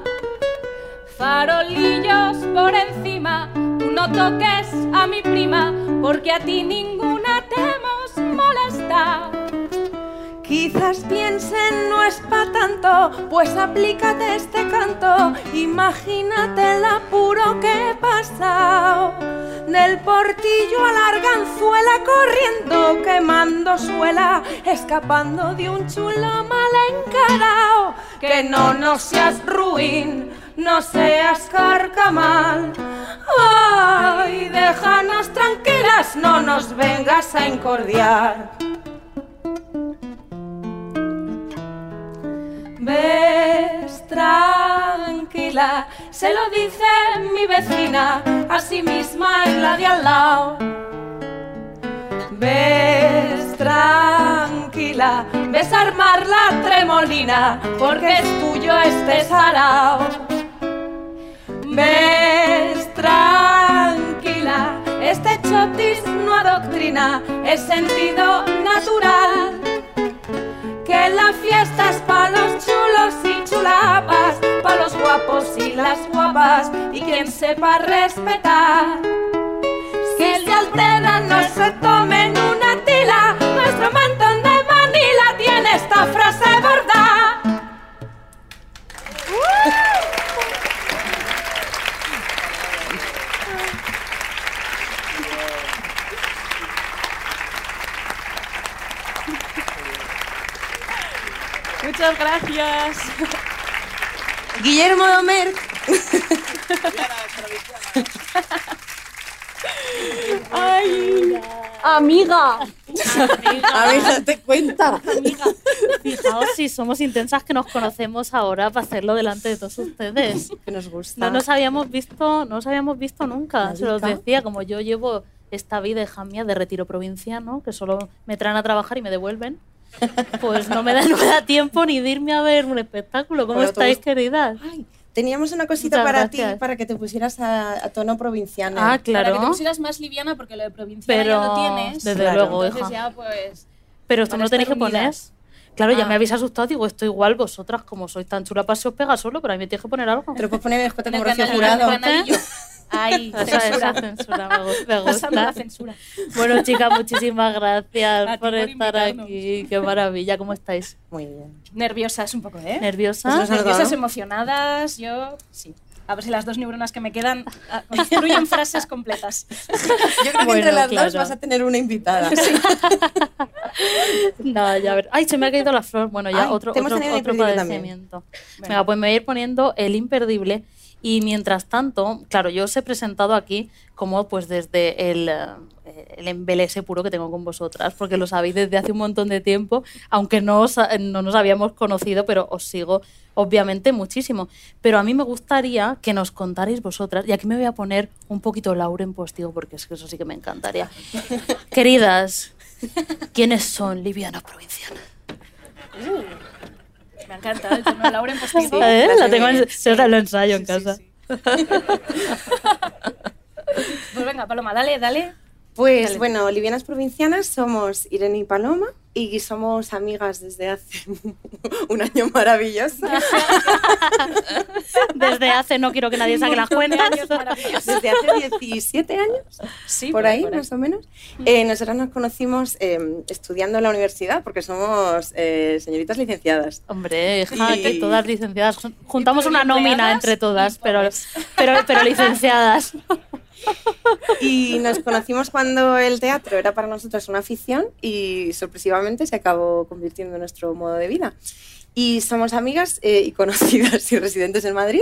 Farolillos por encima, tú no toques a mi prima, porque a ti ninguna te hemos molestado. Quizás piensen no es pa' tanto, pues aplícate este canto, imagínate el apuro que he pasado. Del portillo a la arganzuela corriendo, quemando suela, escapando de un chulo mal encarao. Que no nos seas ruin, no seas carcamal. Ay, déjanos tranquilas, no nos vengas a incordiar. Ves tranquila, se lo dice mi vecina, a sí misma y la de al lado. Ves tranquila, ves armar la tremolina, porque es tuyo este sarao. Ves tranquila, este chotis no adoctrina, es sentido natural que la fiesta es pa' los chulos y chulapas, pa' los guapos y las guapas, y quien sepa respetar. Si se altera, no se tomen una tila, nuestro mantón de Manila tiene esta frase gorda. Muchas gracias. Guillermo Domer. Ay, amiga. A ver, date cuenta. Fijaos si somos intensas que nos conocemos ahora para hacerlo delante de todos ustedes. Que nos gusta. No nos habíamos visto, no nos habíamos visto nunca. Se los decía, como yo llevo esta vida hija mía de retiro provinciano, que solo me traen a trabajar y me devuelven, pues no me da, no me da tiempo ni de irme a ver un espectáculo. ¿Cómo estáis, bus- queridas? Ay, teníamos una cosita Muchas para gracias. ti, para que te pusieras a, a tono provinciano. Ah, Para que te claro. pusieras más liviana porque lo de provinciana Pero ya lo tienes. desde Claro. luego, Entonces hija. ya pues... Pero esto no lo tenéis que poner. Claro, ya Ah. me habéis asustado. Digo, esto igual vosotras, como sois tan chula, para se os pega solo, pero a mí me tienes que poner algo. Te lo puedes poner escote como Rocío Jurado. Ay, Esa, esa censura. censura me gu- me Pasando la gusta. censura. Bueno, chicas, muchísimas gracias A por por estar invitarnos. aquí. Qué maravilla, ¿cómo estáis? Muy bien. Nerviosas un poco, ¿eh? Pues Nerviosas, dado. emocionadas, yo sí. A ver si las dos neuronas que me quedan ah, construyen frases completas. Yo creo que Bueno, entre las dos claro. vas a tener una invitada. No, ya ver. Ay, se me ha caído la flor. Bueno, ya Ay, otro, otro, otro padecimiento. Venga, pues me voy a ir poniendo el imperdible. Y mientras tanto, claro, yo os he presentado aquí como pues desde el, eh, el embelese puro que tengo con vosotras, porque lo sabéis desde hace un montón de tiempo, aunque no, os- no nos habíamos conocido, pero os sigo obviamente muchísimo. Pero a mí me gustaría que nos contarais vosotras, y aquí me voy a poner un poquito Lauren Postigo, porque es que eso sí que me encantaría. Queridas, ¿quiénes son livianas provincianas? Me ha encantado el de Laura en postigo. ¿Eh? La tengo en, ahora lo ensayo en Sí, sí, casa. sí. Pues venga, Paloma, dale, dale. Pues Dale. bueno, Livianas Provincianas somos Irene y Paloma y somos amigas desde hace un año maravilloso. Desde hace no quiero que nadie saque las cuentas. Desde hace 17 años, Sí, por ahí ahí. más o menos. Eh, nosotras nos conocimos eh, estudiando en la universidad porque somos eh, señoritas licenciadas. Hombre, hija, Y- que todas licenciadas. Jun- Juntamos una nómina entre todas, pero, pero, pero licenciadas. Y nos conocimos cuando el teatro era para nosotros una afición y sorpresivamente se acabó convirtiendo en nuestro modo de vida. Y somos amigas eh, y conocidas y residentes en Madrid.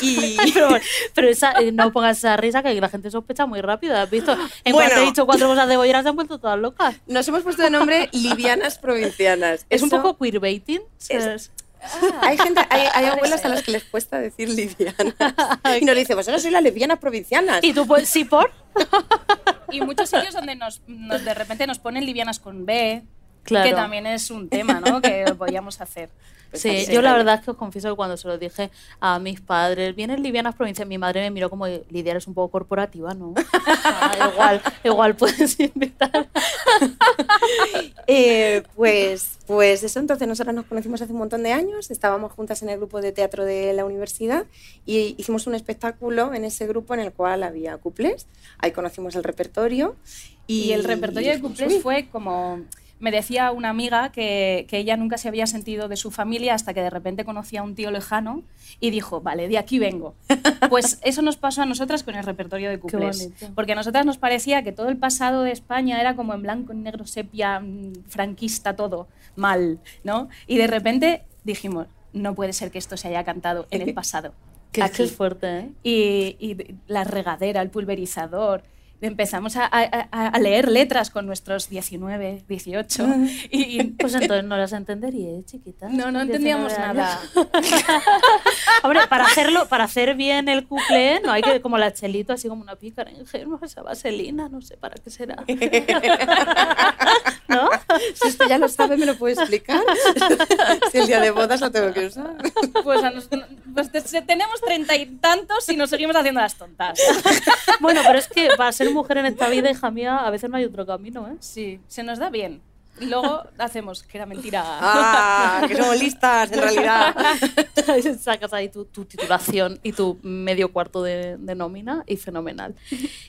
Y Pero, pero esa, eh, no pongas esa risa que la gente sospecha muy rápido. ¿Has visto? En Bueno. cuanto he dicho cuatro cosas de bolleras se han vuelto todas locas. nos hemos puesto de nombre Livianas Provincianas. Es un Eso- poco queerbaiting. Es- Hay gente, hay, hay puede abuelas a las que les cuesta decir livianas. Y nos dice, vosotros sois las lesbianas provincianas. Y tú, pues, sí, por. Y muchos sitios donde nos, nos- de repente nos ponen livianas con B. Claro. que también es un tema, ¿no? que podíamos hacer. Sí, Sí, yo la verdad es que os confieso que cuando se lo dije a mis padres, vienes livianas provincias, mi madre me miró como, Lidia, eres un poco corporativa, ¿no? Sea, igual, igual puedes invitar. Eh, pues, pues eso, entonces nosotras nos conocimos hace un montón de años, estábamos juntas en el grupo de teatro de la universidad y hicimos un espectáculo en ese grupo en el cual había cuplés, ahí conocimos el repertorio. Y, Y el repertorio de dijimos, cuplés "Uy, fue como... Me decía una amiga que, que ella nunca se había sentido de su familia hasta que de repente conocía a un tío lejano y dijo, vale, de aquí vengo. Pues eso nos pasó a nosotras con el repertorio de cuplés. Porque a nosotras nos parecía que todo el pasado de España era como en blanco, en negro, sepia, mm, franquista, todo mal, ¿no? Y de repente dijimos, no puede ser que esto se haya cantado en el pasado. Que aquí fuerte, ¿eh? y, y la regadera, el pulverizador. Empezamos a, a- a- a leer letras con nuestros 19, 18. Y, y- Pues entonces no las entenderíais, chiquitas. no, no entendíamos 19 nada. Hombre, para hacerlo, para hacer bien el cuplé, no hay que como la chelito, así como una pícara ingenua, esa vaselina, no sé para qué será. ¿No? Si usted ya lo sabe, ¿me lo puede explicar? si el día de bodas lo tengo que usar. Pues, a nos- pues te- tenemos treinta y tantos y nos seguimos haciendo las tontas. Bueno, pero es que para ser mujer en esta vida, hija mía, a veces no hay otro camino, ¿eh? Sí, se nos da bien. Y luego hacemos que era mentira. Ah, que somos listas, en realidad. Sacas ahí tu, tu titulación y tu medio cuarto de, de nómina y fenomenal.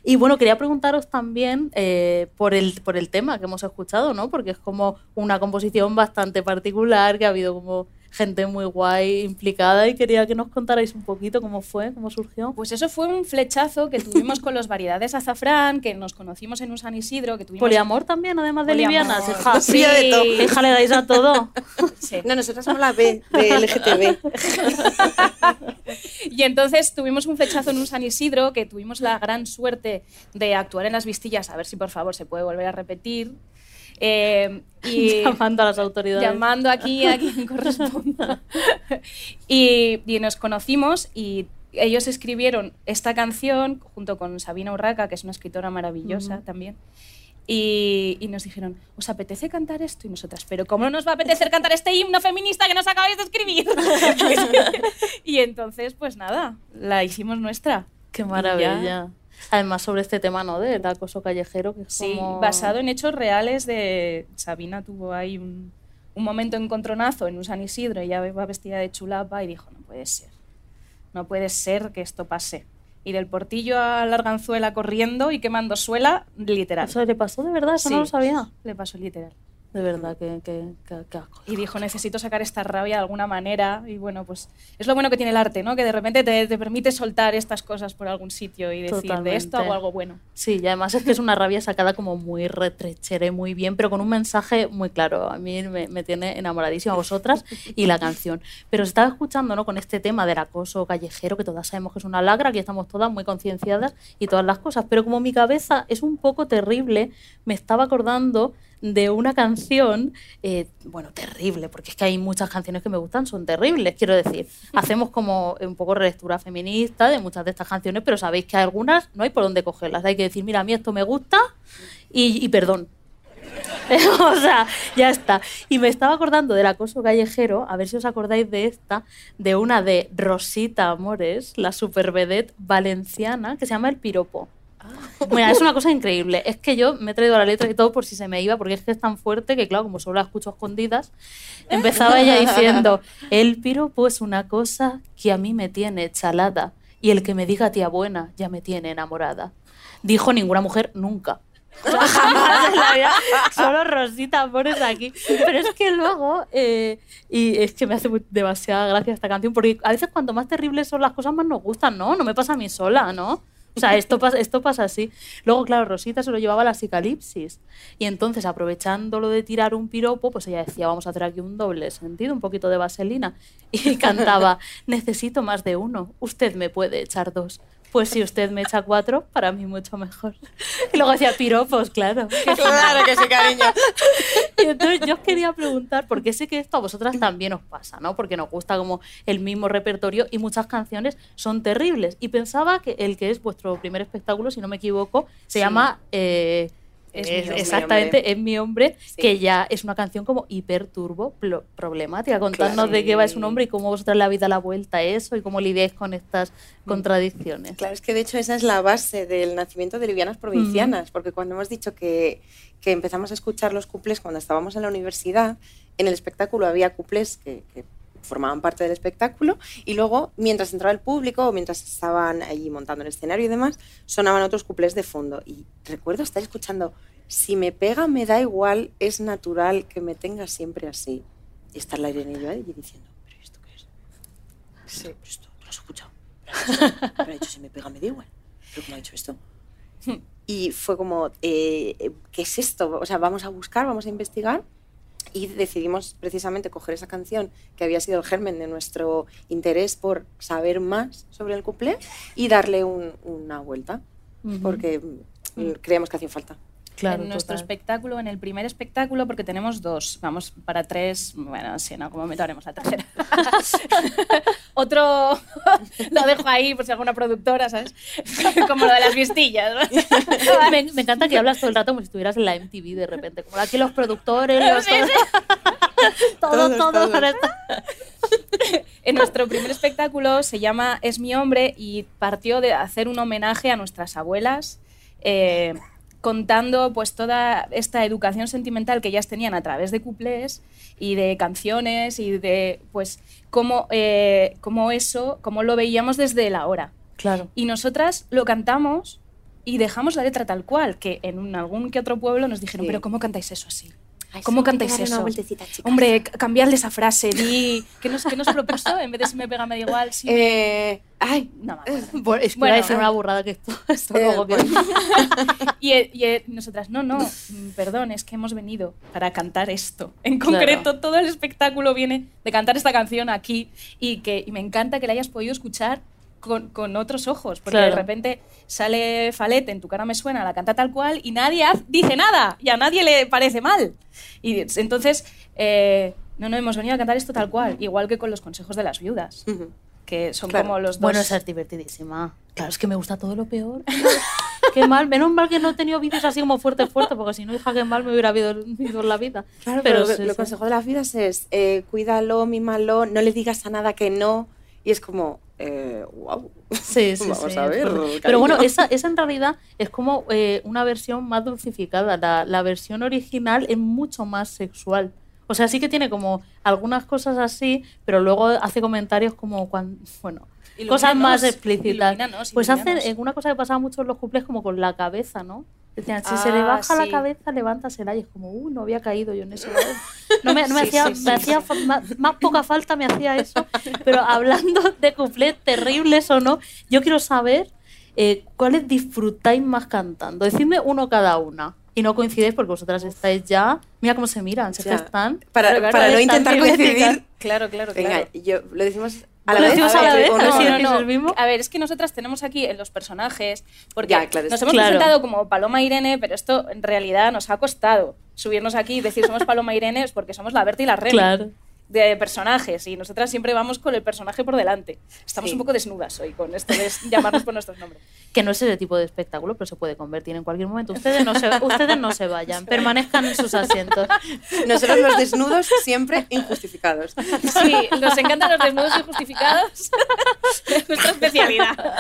Y bueno, quería preguntaros también eh, por, el, por el tema que hemos escuchado, ¿no? Porque es como una composición bastante particular, que ha habido como gente muy guay implicada y quería que nos contarais un poquito cómo fue, cómo surgió. Pues eso fue un flechazo que tuvimos con los variedades azafrán, que nos conocimos en un San Isidro, que tuvimos... Poliamor también, además de Poliamor. livianas, hija. Sí, de todo. Hija, le dais a todo. Sí. No, nosotros somos la B de LGTB. Y entonces tuvimos un flechazo en un San Isidro que tuvimos la gran suerte de actuar en las vistillas, a ver si por favor se puede volver a repetir. Eh, y Llamando a las autoridades. llamando aquí a quien corresponda. y, y nos conocimos y ellos escribieron esta canción junto con Sabina Urraca, que es una escritora maravillosa también. Y, y nos dijeron, ¿os apetece cantar esto? Y nosotras, pero ¿cómo no nos va a apetecer cantar este himno feminista que nos acabáis de escribir? y entonces, pues nada, la hicimos nuestra. Qué maravilla. Además, sobre este tema, ¿no? Del acoso callejero, que es Sí, como... basado en hechos reales de... Sabina tuvo ahí un, un momento encontronazo en un San Isidro, ella iba vestida de chulapa y dijo, no puede ser, no puede ser que esto pase. Y del portillo a la arganzuela corriendo y quemando suela, literal. ¿Eso le pasó de verdad? Eso no Sí, lo sabía. Le pasó literal. De verdad, que, que, que- que asco. Y dijo, necesito sacar esta rabia de alguna manera. Y bueno, pues es lo bueno que tiene el arte, ¿no? Que de repente te, te permite soltar estas cosas por algún sitio y decir, de esto hago algo bueno. Sí, y además es que es una rabia sacada como muy retrechera y muy bien, pero con un mensaje muy claro. A mí me, me tiene enamoradísima a vosotras y la canción. Pero os estaba escuchando ¿no? con este tema del acoso callejero, que todas sabemos que es una lagra, que estamos todas muy concienciadas y todas las cosas. Pero como mi cabeza es un poco terrible, me estaba acordando de una canción, eh, bueno, terrible, porque es que hay muchas canciones que me gustan, son terribles, quiero decir. Hacemos como un poco relectura feminista de muchas de estas canciones, pero sabéis que algunas no hay por dónde cogerlas. Hay que decir, mira, a mí esto me gusta y, y perdón. o sea, ya está. Y me estaba acordando del acoso callejero, a ver si os acordáis de esta, de una de Rosita Amores, la super vedette valenciana, que se llama El Piropo. Mira, es una cosa increíble. Es que yo me he traído la letra y todo por si se me iba, porque es que es tan fuerte que, claro, como solo la escucho escondidas, empezaba ella diciendo: El piropo es una cosa que a mí me tiene chalada, y el que me diga tía buena ya me tiene enamorada. Dijo ninguna mujer nunca. Solo Rosita Amores aquí. Pero es que luego, eh, y es que me hace demasiada gracia esta canción, porque a veces cuanto más terribles son las cosas, más nos gustan, ¿no? No me pasa a mí sola, ¿no? O sea, esto pasa, esto pasa así. Luego, claro, Rosita se lo llevaba a la psicalipsis. Y entonces, aprovechando lo de tirar un piropo, pues ella decía, vamos a hacer aquí un doble sentido, un poquito de vaselina. Y cantaba, necesito más de uno, usted me puede echar dos. Pues si usted me echa cuatro, para mí mucho mejor. Y luego decía piropos, claro. Claro que sí, cariño. Y entonces yo os quería preguntar, porque sé que esto a vosotras también os pasa, ¿no? Porque nos gusta como el mismo repertorio y muchas canciones son terribles. Y pensaba que el que es vuestro primer espectáculo, si no me equivoco, se llama eh, Es Es- mi hombre. exactamente, es mi hombre, Sí. que ya es una canción como hiperturbo problemática. Contadnos de qué va su nombre y cómo vosotros la vida la vuelta a eso y cómo lidiáis con estas contradicciones. Claro, es que de hecho esa es la base del nacimiento de Livianas Provincianas, porque cuando hemos dicho que, que empezamos a escuchar los cuplés cuando estábamos en la universidad, en el espectáculo había cuplés que, que formaban parte del espectáculo y luego mientras entraba el público o mientras estaban allí montando el escenario y demás, sonaban otros cuplés de fondo. Y recuerdo estar escuchando, si me pega me da igual, es natural que me tenga siempre así. Y estar la Irene y yo ahí diciendo, ¿pero esto qué es? ¿Pero esto lo has escuchado? Pero ha dicho, si me pega me da igual. ¿Pero cómo ha dicho esto? Y fue como, eh, ¿qué es esto? O sea, vamos a buscar, vamos a investigar. Y decidimos precisamente coger esa canción que había sido el germen de nuestro interés por saber más sobre el couplé y darle un- una vuelta, porque mm, creíamos que hacía falta. Claro, en nuestro total. espectáculo, en el primer espectáculo, porque tenemos dos, vamos para tres, bueno, sí, en algún momento haremos la tercera. Otro lo dejo ahí por si alguna productora, ¿sabes? Como lo de las vistillas. ¿no? me, me encanta que hablas todo el rato como si estuvieras en la MTV de repente. Como aquí los productores, los todo, Todos, todo, todos. esta- En nuestro primer espectáculo se llama Es mi hombre y partió de hacer un homenaje a nuestras abuelas, eh, contando pues toda esta educación sentimental que ellas tenían a través de cuplés y de canciones y de pues cómo, eh, cómo eso, cómo lo veíamos desde la hora. Claro. Y nosotras lo cantamos y dejamos la letra tal cual, que en un- algún que otro pueblo nos dijeron, Sí. pero ¿cómo cantáis eso así? ¿Cómo cantáis eso? Hombre, Hombre, c- cambiadle esa frase, di... ¿Qué nos, qué nos propuso? En vez de si me pega, me da igual, sí. eh, ay, No me. Bueno, es que Bueno, iba a decir una burrada que esto, esto Eh, bueno. Y, eh, y, eh, nosotras, no, no, mm, perdón, es que hemos venido para cantar esto. En Claro. concreto, todo el espectáculo viene de cantar esta canción aquí y que y me encanta que la hayas podido escuchar con, con otros ojos, porque Claro. de repente sale Falete, en tu cara me suena, la canta tal cual y nadie haz- dice nada y a nadie le parece mal. Y es- entonces, eh, no, no, hemos venido a cantar esto tal cual, igual que con los consejos de las viudas, ujú. que son Claro. como los dos... Bueno, esa es divertidísima. Claro, es que me gusta todo lo peor. Qué mal. Menos mal que no he tenido vídeos así como fuerte, fuerte, porque si no, hija, qué mal me hubiera habido, ido en la vida. Claro, pero, sí, lo sí. consejo de las vidas es eh, cuídalo, mímalo, no le digas a nada que no. Y es como, eh, wow. Sí, sí, Vamos sí, a es ver. Pero bueno, esa, esa en realidad es como eh, una versión más dulcificada. La, la versión original es mucho más sexual. O sea, sí que tiene como algunas cosas así, pero luego hace comentarios como cuando, bueno, cosas más explícitas. ilumínanos, Pues hacen ilumínanos. en una cosa que pasaba mucho en los cuplés como con la cabeza, ¿no? Decían, si se le Ah, baja la cabeza, levántasela. Y es como, uh, no había caído yo en eso. No me, no me Sí, hacía, sí, sí, me hacía más, más poca falta me hacía eso. Pero hablando de cuplés terribles o no, yo quiero saber eh, cuáles disfrutáis más cantando. Decidme uno cada una. Y no coincidéis porque vosotras estáis ya. Mira cómo se miran, se están. Para, claro, para no intentar coincidir. Claro, claro, Venga, claro. yo lo decimos a ¿Lo la vez. a la vez? No, no. no, mismo? A ver, es que nosotras tenemos aquí en los personajes, porque Ya, claro, nos hemos Claro. presentado como Paloma Irene, pero esto en realidad nos ha costado subirnos aquí y decir somos Paloma Irene es porque somos la Berta y la Remy Claro. De personajes y nosotras siempre vamos con el personaje por delante. Estamos Sí. un poco desnudas hoy con esto de llamarnos por nuestros nombres. Que no es ese tipo de espectáculo, pero se puede convertir en cualquier momento. Ustedes no se, ustedes no se vayan, permanezcan en sus asientos. Nosotros los desnudos siempre injustificados. Sí, nos encantan los desnudos injustificados. es nuestra especialidad.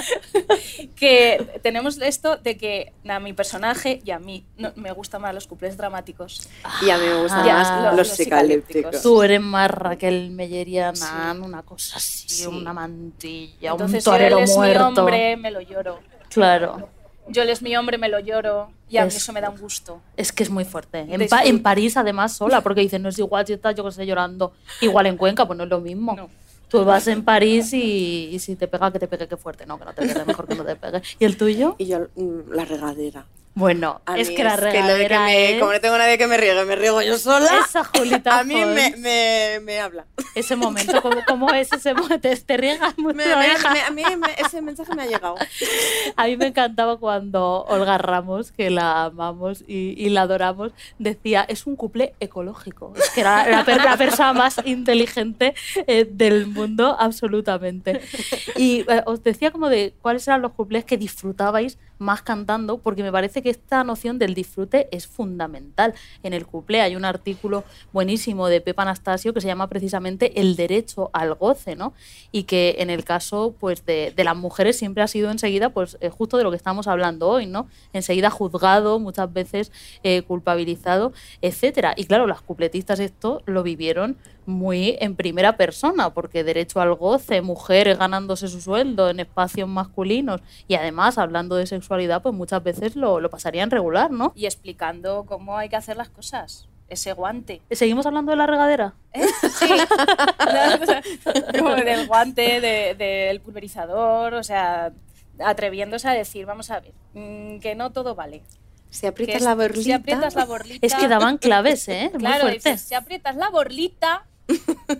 que tenemos esto de que a mi personaje y a mí no- me gustan más los cuplés dramáticos. Y a mí me gustan Ya, más los- los, los psicalípticos. Tú eres más Raquel Melleriana, Sí. una cosa así, Sí. una mantilla, Entonces, un torero yo él es muerto. mi hombre, me lo lloro. Claro. Yo él es mi hombre, me lo lloro. Y a mí Es- eso me da un gusto. Es que es muy fuerte. En, Disfruto. Pa- en París, además, sola, porque dicen, no es igual si estás, yo que sé, llorando. Igual en Cuenca, pues no es lo mismo. No. Tú vas en París y, y si te pega, que te pegue, que fuerte. No, que no te pegue, mejor que no te pegue. ¿Y el tuyo? Y yo, mm, la regadera. Bueno, A es que la de que regadera me- es... Como no tengo nadie que me riegue, me riego yo sola. Esa Julita a mí me, me, me habla. Ese momento, ¿cómo, cómo es ese momento? Te, riegas mucho, a mí me- ese mensaje me ha llegado. A mí me encantaba cuando Olga Ramos, que la amamos y, y la adoramos, decía, es un couple ecológico. Es que era la, per- la persona más inteligente eh, del mundo, absolutamente. Y eh, os decía como de cuáles eran los couplés que disfrutabais más cantando, porque me parece que esta noción del disfrute es fundamental. En el cuplé hay un artículo buenísimo de Pepa Anastasio que se llama precisamente El derecho al goce, ¿no? Y que en el caso pues, de, de las mujeres siempre ha sido enseguida, pues eh, justo de lo que estamos hablando hoy, ¿no? Enseguida juzgado, muchas veces eh, culpabilizado, etcétera. Y claro, las cupletistas esto lo vivieron muy en primera persona, porque derecho al goce, mujeres ganándose su sueldo en espacios masculinos y además hablando de sexualidad, pues muchas veces lo, lo pasarían regular, ¿no? Y explicando cómo hay que hacer las cosas. Ese guante. ¿Seguimos hablando de la regadera? ¿Eh? Sí. Como del guante, de- del pulverizador, o sea, atreviéndose a decir, vamos a ver, mm, que no todo vale. Si aprietas es- la borlita... Si aprietas la borlita. Es que daban claves, ¿eh? Muy Claro, fuerte. dices, si aprietas la borlita.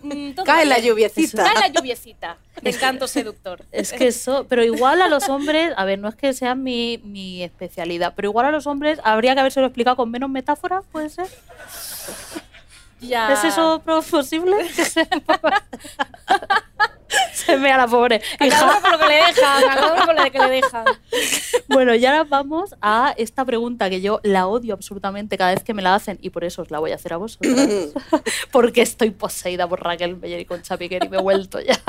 Mm, Cae la lluviecita. Cae la lluviecita. De encanto seductor. Es que eso, pero igual a los hombres, a ver, no es que sea mi, mi especialidad, pero igual a los hombres habría que habérselo explicado con menos metáforas, ¿puede ser? Ya. ¿Es eso posible? Se me a la pobre. A cada uno con lo que le dejan, a cada uno con lo que le dejan. Bueno, y ahora vamos a esta pregunta que yo la odio absolutamente cada vez que me la hacen y por eso os la voy a hacer a vosotras. Porque estoy poseída por Raquel Meyer y Concha Piquer y me he vuelto ya.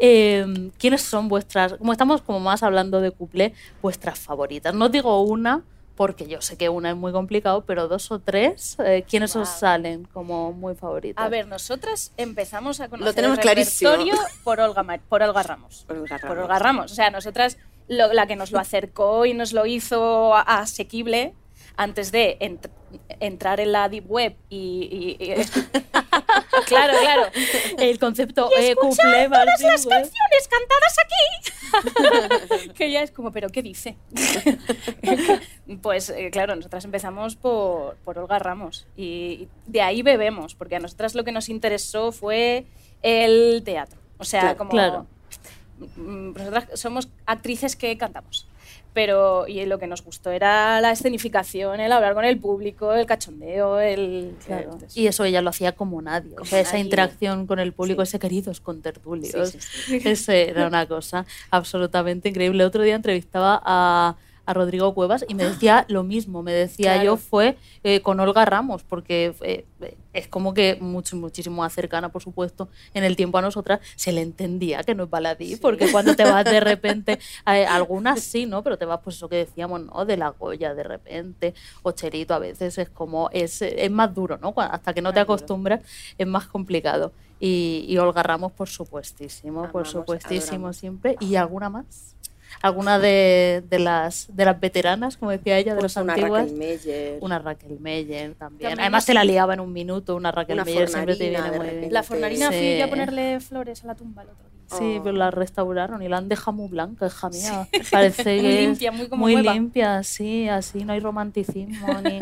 Eh, ¿Quiénes son vuestras, como estamos como más hablando de couple, vuestras favoritas? No digo una, porque yo sé que una es muy complicado, pero dos o tres, eh, ¿quiénes os salen como muy favoritas? A ver, nosotras empezamos a conocer Lo tenemos el clarísimo. por Olga, Ma- por Olga Ramos. Olga Por Ramos. Olga Ramos. O sea, nosotras, lo- la que nos lo acercó y nos lo hizo asequible antes de ent- entrar en la deep web y... y- y- claro, claro. El concepto Y eh, escuchar todas las web. canciones cantadas aquí. que ya es como, ¿pero qué dice? pues eh, claro, nosotras empezamos por, por Olga Ramos y de ahí bebemos, porque a nosotras lo que nos interesó fue el teatro. O sea, Claro, como... claro. mm, Nosotras somos actrices que cantamos. Pero y lo que nos gustó era la escenificación, el hablar con el público, el cachondeo, el... Claro. el- Y eso ella lo hacía como nadie. O sea, esa interacción con el público, Sí. ese queridos con tertulios. Sí, sí, Ese era una cosa absolutamente increíble. Otro día entrevistaba a, a Rodrigo Cuevas y me decía lo mismo. Me decía Claro. yo fue eh, con Olga Ramos, porque eh, es como que mucho, muchísimo más cercana, por supuesto, en el tiempo a nosotras, se le entendía que no es baladí, porque cuando te vas de repente, a, algunas sí, ¿no? Pero te vas, pues eso que decíamos, ¿no? De la Goya de repente, o Cherito a veces es como, es, es más duro, ¿no? Hasta que no te duro. acostumbras es más complicado. Y, y Olga Ramos, por supuestísimo, por supuestísimo adoramos. siempre. ¿Y alguna más? ¿Alguna de, de las, de las veteranas, como decía ella, de Pues las una antiguas? Raquel Meyer. Una Raquel Meyer también. También Además te la liaba en un minuto, una Raquel Una Meyer siempre te viene de muy bien. La fornarina Sí. fui yo a ponerle flores a la tumba el otro día. Sí, pero la restauraron y la han dejado muy blanca, hija mía. Parece Muy que es limpia, muy como muy nueva. limpia, sí, así no hay romanticismo ni,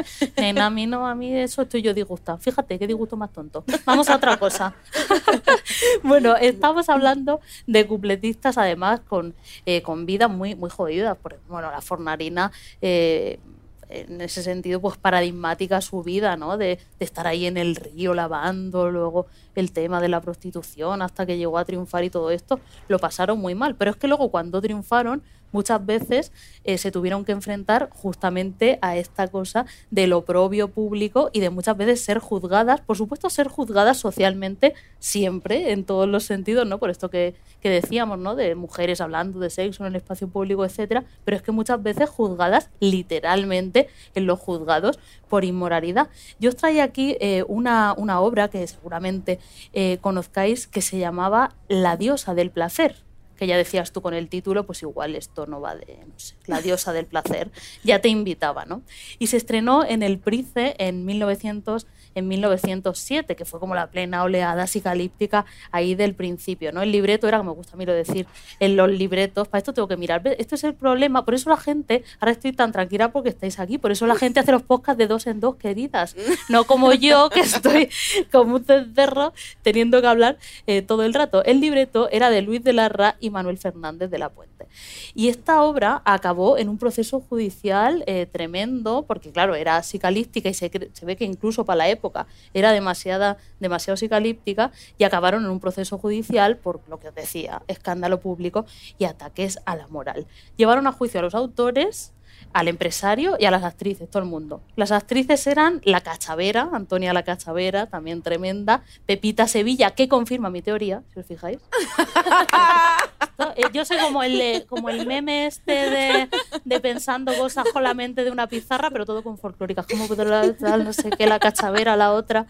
ni a mí no, a mí eso estoy yo disgustada. Fíjate qué disgusto más tonto. Vamos a otra cosa. bueno, estamos hablando de cupletistas además con, eh, con vidas muy muy jodidas. Por, bueno, la Fornarina eh, en ese sentido, pues paradigmática su vida, ¿no? De, de estar ahí en el río lavando, luego el tema de la prostitución, hasta que llegó a triunfar y todo esto, lo pasaron muy mal. Pero es que luego cuando triunfaron, muchas veces eh, se tuvieron que enfrentar justamente a esta cosa del oprobio público y de muchas veces ser juzgadas, por supuesto ser juzgadas socialmente siempre, en todos los sentidos, ¿no? Por esto que, que decíamos, ¿no? De mujeres hablando de sexo en el espacio público, etcétera, pero es que muchas veces juzgadas literalmente en los juzgados por inmoralidad. Yo os traía aquí eh, una, una obra que seguramente eh, conozcáis que se llamaba La diosa del placer que ya decías tú con el título, pues igual esto no va de, no sé, la diosa del placer, ya te invitaba, ¿no? Y se estrenó en el Price en 1900, en 1907, que fue como la plena oleada psicalíptica ahí del principio, ¿no? El libreto era, como me gusta a mí lo decir, en los libretos, para esto tengo que mirar, esto es el problema, por eso la gente, ahora estoy tan tranquila porque estáis aquí, por eso la gente hace los podcasts de dos en dos, queridas, no como yo, que estoy como un cencerro teniendo que hablar eh, todo el rato. El libreto era de Luis de Larra y Manuel Fernández de la Puente. Y esta obra acabó en un proceso judicial eh, tremendo, porque claro, era psicalíptica y se, se ve que incluso para la época Era demasiada, demasiado psicalíptica y acabaron en un proceso judicial por lo que os decía, escándalo público y ataques a la moral. Llevaron a juicio a los autores al empresario y a las actrices, todo el mundo. Las actrices eran la Cachavera, Antonia la Cachavera, también tremenda, Pepita Sevilla, que confirma mi teoría, si os fijáis. Eh, yo soy como el, como el meme este de, de, pensando cosas con la mente de una pizarra, pero todo con folclóricas, como no sé qué, la Cachavera, la otra.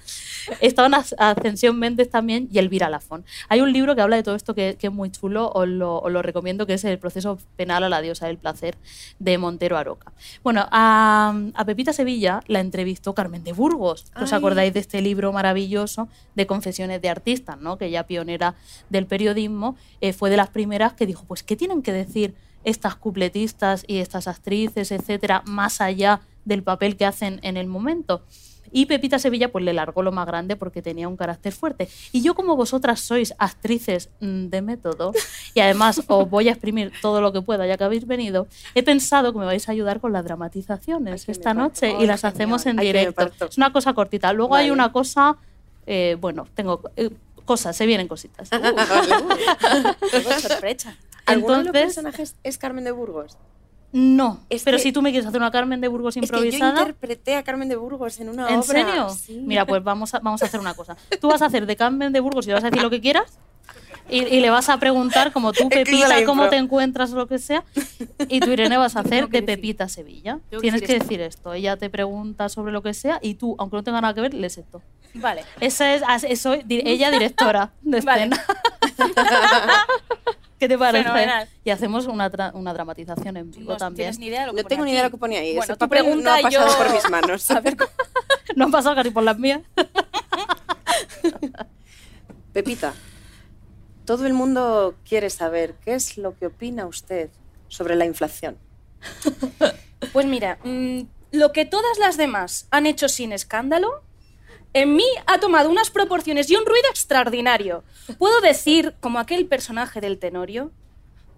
Estaban Ascensión Méndez también y Elvira Lafón. Hay un libro que habla de todo esto que, que es muy chulo, os lo, os lo recomiendo, que es El proceso penal a la diosa del placer de Montero Aroca. Bueno, a, a, Pepita Sevilla la entrevistó Carmen de Burgos. ¿Os acordáis de este libro maravilloso de confesiones de artistas, ¿no? que ella pionera del periodismo, eh, fue de las primeras que dijo, pues, ¿qué tienen que decir estas cupletistas y estas actrices, etcétera, más allá del papel que hacen en el momento? Y Pepita Sevilla pues le largó lo más grande porque tenía un carácter fuerte. Y yo como vosotras sois actrices mm, de método y además os voy a exprimir todo lo que pueda ya que habéis venido, he pensado que me vais a ayudar con las dramatizaciones esta noche y las hacemos en directo. Es una cosa cortita. Luego hay una cosa, eh, bueno, tengo eh, cosas, se vienen cositas. Uh, sorpresa. ¿Alguno de los personajes es Carmen de Burgos? No, pero si tú me quieres hacer una Carmen de Burgos improvisada. Es que yo interpreté a Carmen de Burgos en una ¿En obra. ¿En serio? Sí. Mira, pues vamos a, vamos a hacer una cosa. Tú vas a hacer de Carmen de Burgos y le vas a decir lo que quieras. Y, y le vas a preguntar, como tú, Pepita, cómo te encuentras o lo que sea. Y tú, Irene, vas a hacer de Pepita Sevilla. Tienes que decir esto. Ella te pregunta sobre lo que sea y tú, aunque no tenga nada que ver, lees esto. Vale. Esa es, eso, ella directora de escena. ¿Qué te parece? Fenomenal. Y hacemos una, una dramatización en vivo no también. tienes ni idea de lo que No tengo ni idea de lo que ponía ahí. Bueno, Ese papel pregunta no ha pasado yo- por mis manos. A ver, No han pasado casi por las mías. Pepita, todo el mundo quiere saber qué es lo que opina usted sobre la inflación. Pues mira, mm, lo que todas las demás han hecho sin escándalo, en mí ha tomado unas proporciones y un ruido extraordinario. Puedo decir, como aquel personaje del Tenorio,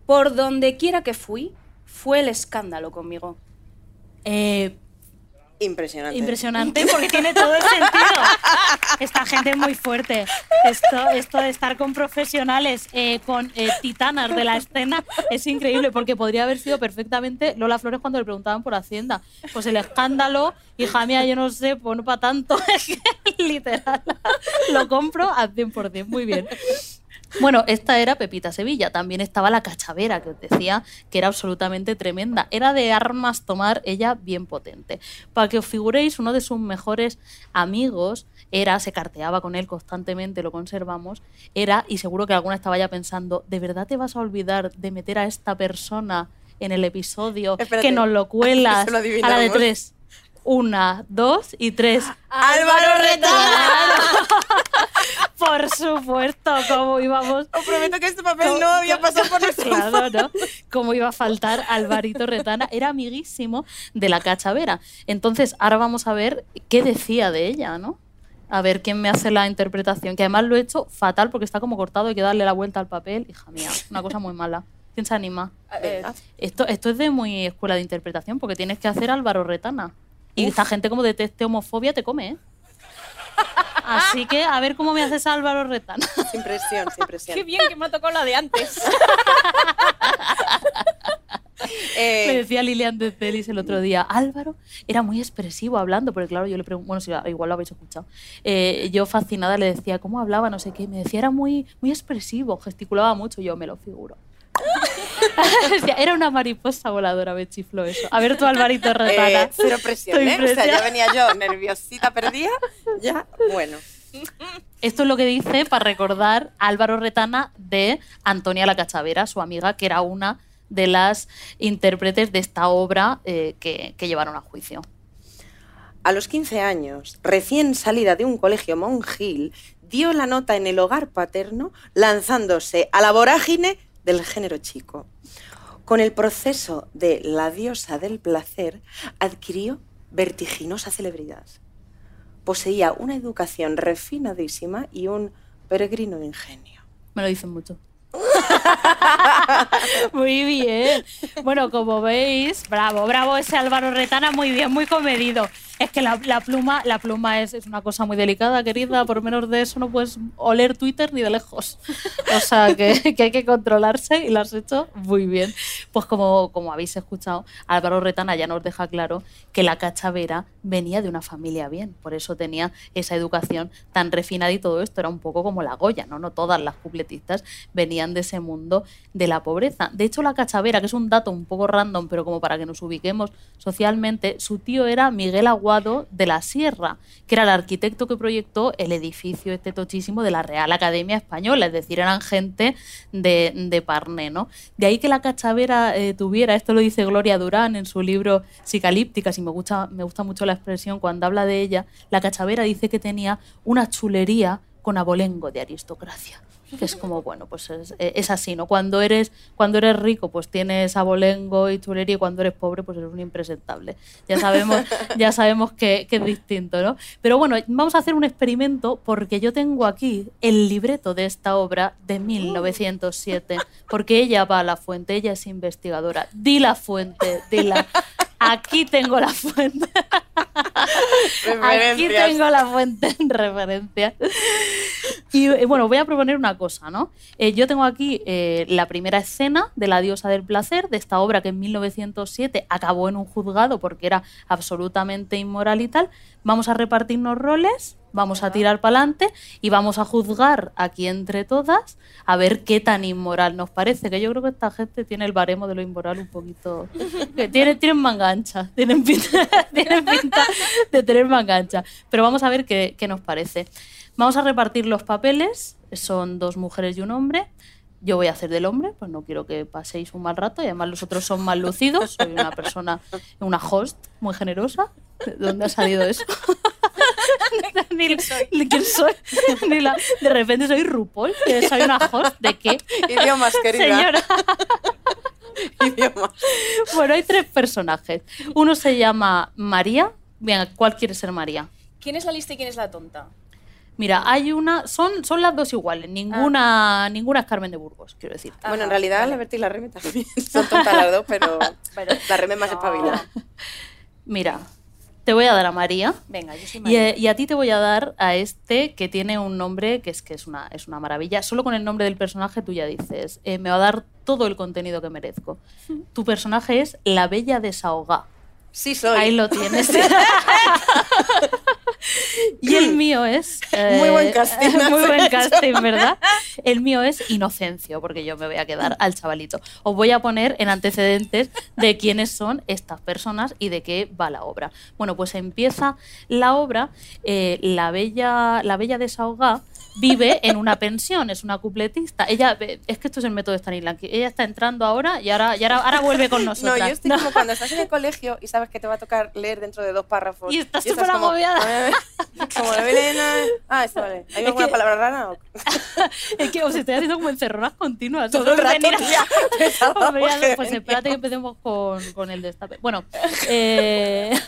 por donde quiera que fui, fue el escándalo conmigo. Eh, Impresionante. impresionante porque tiene todo el sentido. Esta gente es muy fuerte. Esto, esto de estar con profesionales, eh, con eh, titanas de la escena, es increíble porque podría haber sido perfectamente Lola Flores cuando le preguntaban por Hacienda. Pues el escándalo, hija mía, yo no sé, pues no para tanto. Literal, lo compro al 100%. Muy bien. Bueno, esta era Pepita Sevilla. También estaba la cachavera, que os decía que era absolutamente tremenda. Era de armas tomar, ella bien potente. Para que os figuréis, uno de sus mejores amigos era, se carteaba con él constantemente, lo conservamos, era, y seguro que alguna estaba ya pensando, ¿de verdad te vas a olvidar de meter a esta persona en el episodio Espérate, que nos lo cuelas lo a la de tres? Una, dos y tres. ¡Álvaro Retana! Por supuesto, como íbamos Os prometo que este papel no había pasado por nuestro Claro, ¿no? Como iba a faltar Alvarito Retana, era amiguísimo de la cachavera. Entonces, ahora vamos a ver qué decía de ella, ¿no? A ver quién me hace la interpretación, que además lo he hecho fatal porque está como cortado, hay que darle la vuelta al papel. Hija mía, una cosa muy mala. ¿Quién se anima? Eh, Esto, esto es de muy escuela de interpretación porque tienes que hacer Álvaro Retana. Y esta gente como deteste homofobia te come, ¿eh? Así que a ver cómo me haces Álvaro Retana. Sin presión, sin presión. qué bien que me ha tocado la de antes. Eh, Me decía Lilian de Celis el otro día, Álvaro era muy expresivo hablando, porque claro, yo le pregunto, bueno, si igual lo habéis escuchado, Eh, yo fascinada le decía cómo hablaba, no sé qué, me decía era muy, muy expresivo, gesticulaba mucho, yo me lo figuro. Era una mariposa voladora, me chifló eso. A ver tú, Alvarito Retana. eh, cero presión, Estoy ¿eh? O sea, presión. ya venía yo nerviosita, perdida. Ya, bueno. Esto es lo que dice para recordar Álvaro Retana de Antonia la Cachavera, su amiga, que era una de las intérpretes de esta obra eh, que, que llevaron a juicio. A los 15 años, recién salida de un colegio monjil, dio la nota en el hogar paterno, lanzándose a la vorágine del género chico. Con el proceso de la diosa del placer, adquirió vertiginosa celebridad. Poseía una educación refinadísima y un peregrino ingenio. Me lo dicen mucho. muy bien. Bueno, como veis, bravo, bravo ese Álvaro Retana, muy bien, muy comedido. Es que la, la pluma, la pluma es, es una cosa muy delicada, querida. Por menos de eso no puedes oler Twitter ni de lejos. O sea, que, que hay que controlarse y lo has hecho muy bien. Pues como, como habéis escuchado, Álvaro Retana ya nos deja claro que la cachavera venía de una familia bien. Por eso tenía esa educación tan refinada y todo esto era un poco como la Goya, ¿no? No todas las cupletistas venían de ese mundo de la pobreza. De hecho, la cachavera, que es un dato un poco random, pero como para que nos ubiquemos socialmente, su tío era Miguel Aguado de la Sierra, que era el arquitecto que proyectó el edificio este tochísimo de la Real Academia Española, es decir, eran gente de, de Parné, ¿no? De ahí que la cachavera eh, tuviera, esto lo dice Gloria Durán en su libro Psicalípticas, y me gusta, me gusta mucho la expresión cuando habla de ella, la cachavera dice que tenía una chulería con abolengo de aristocracia que es como bueno pues es, es, así no cuando eres cuando eres rico pues tienes abolengo y chulería y cuando eres pobre pues eres un impresentable. Ya sabemos ya sabemos que, que, es distinto no pero bueno vamos a hacer un experimento porque yo tengo aquí el libreto de esta obra de 1907 porque ella va a la fuente ella es investigadora. Di la fuente di la. Aquí tengo la fuente. Aquí tengo la fuente en referencia. Y eh, bueno, voy a proponer una cosa, ¿no? Eh, yo tengo aquí eh, la primera escena de La diosa del placer, de esta obra que en 1907 acabó en un juzgado porque era absolutamente inmoral y tal. Vamos a repartirnos roles, vamos a tirar para adelante y vamos a juzgar aquí entre todas a ver qué tan inmoral nos parece. Que yo creo que esta gente tiene el baremo de lo inmoral un poquito. Que tienen, tienen manga ancha, tienen pinta, tienen pinta de tener manga ancha. Pero vamos a ver qué, qué nos parece. Vamos a repartir los papeles, son dos mujeres y un hombre. Yo voy a hacer del hombre, pues no quiero que paséis un mal rato y además los otros son más lucidos. Soy una persona, una host muy generosa. ¿De dónde ha salido eso? Ni, ¿Quién soy? ¿Quién soy? Ni la, de repente soy RuPaul, que soy una host. ¿De qué? Idiomas, querida. Señora. Idiomas. Bueno, hay tres personajes. Uno se llama María. Bien, ¿cuál quiere ser María? ¿Quién es la lista y quién es la tonta? Mira, hay una, son, son las dos iguales, ninguna, ah. ninguna es Carmen de Burgos, quiero decir. Bueno, Ajá, en realidad vale. la Berta y la Reme también son tontas las dos, pero bueno, la Reme más no. espabilada. Mira, te voy a dar a María. Venga, yo soy María. Y, y, a ti te voy a dar a este que tiene un nombre que es que es una, es una maravilla. Solo con el nombre del personaje tú ya dices, eh, me va a dar todo el contenido que merezco. Tu personaje es La Bella Desahogá. Sí, soy. Ahí lo tienes. y el mío es. Eh, muy buen casting. muy buen casting, ¿verdad? El mío es Inocencio, porque yo me voy a quedar al chavalito. Os voy a poner en antecedentes de quiénes son estas personas y de qué va la obra. Bueno, pues empieza la obra, eh, la, bella, la Bella Desahogá vive en una pensión, es una cupletista. Ella, es que esto es el método de Stanislavski. Ella está entrando ahora y ahora, y ahora, ahora vuelve con nosotros. No, yo estoy no. como cuando estás en el colegio y sabes que te va a tocar leer dentro de dos párrafos. Y estás súper agobiada. Como de Belena. Ah, está vale. ¿Hay alguna que, palabra rara? O... es que os estoy haciendo como encerronas continuas. Todo el rato. Venir... pues espérate que empecemos con, con el destape. Bueno, eh...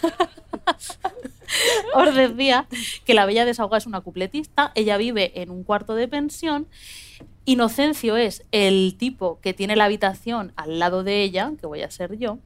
os decía que la Bella Desahoga es una cupletista, ella vive en un cuarto de pensión. Inocencio es el tipo que tiene la habitación al lado de ella, que voy a ser yo,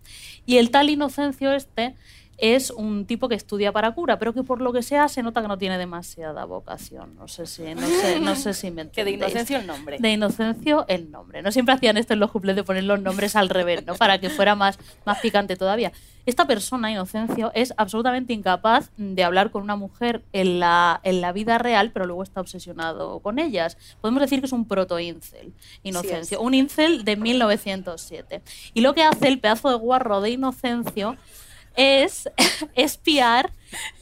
y el tal Inocencio este es un tipo que estudia para cura, pero que por lo que sea se nota que no tiene demasiada vocación. No sé si, no sé, no sé si me entendéis. Que de Inocencio el nombre. De Inocencio el nombre. No siempre hacían esto en los cuplés de poner los nombres al revés, ¿no? Para que fuera más, más picante todavía. Esta persona, Inocencio, es absolutamente incapaz de hablar con una mujer en la, en la vida real, pero luego está obsesionado con ellas. Podemos decir que es un proto-incel, Inocencio. Sí un incel de 1907. Y lo que hace el pedazo de guarro de Inocencio es espiar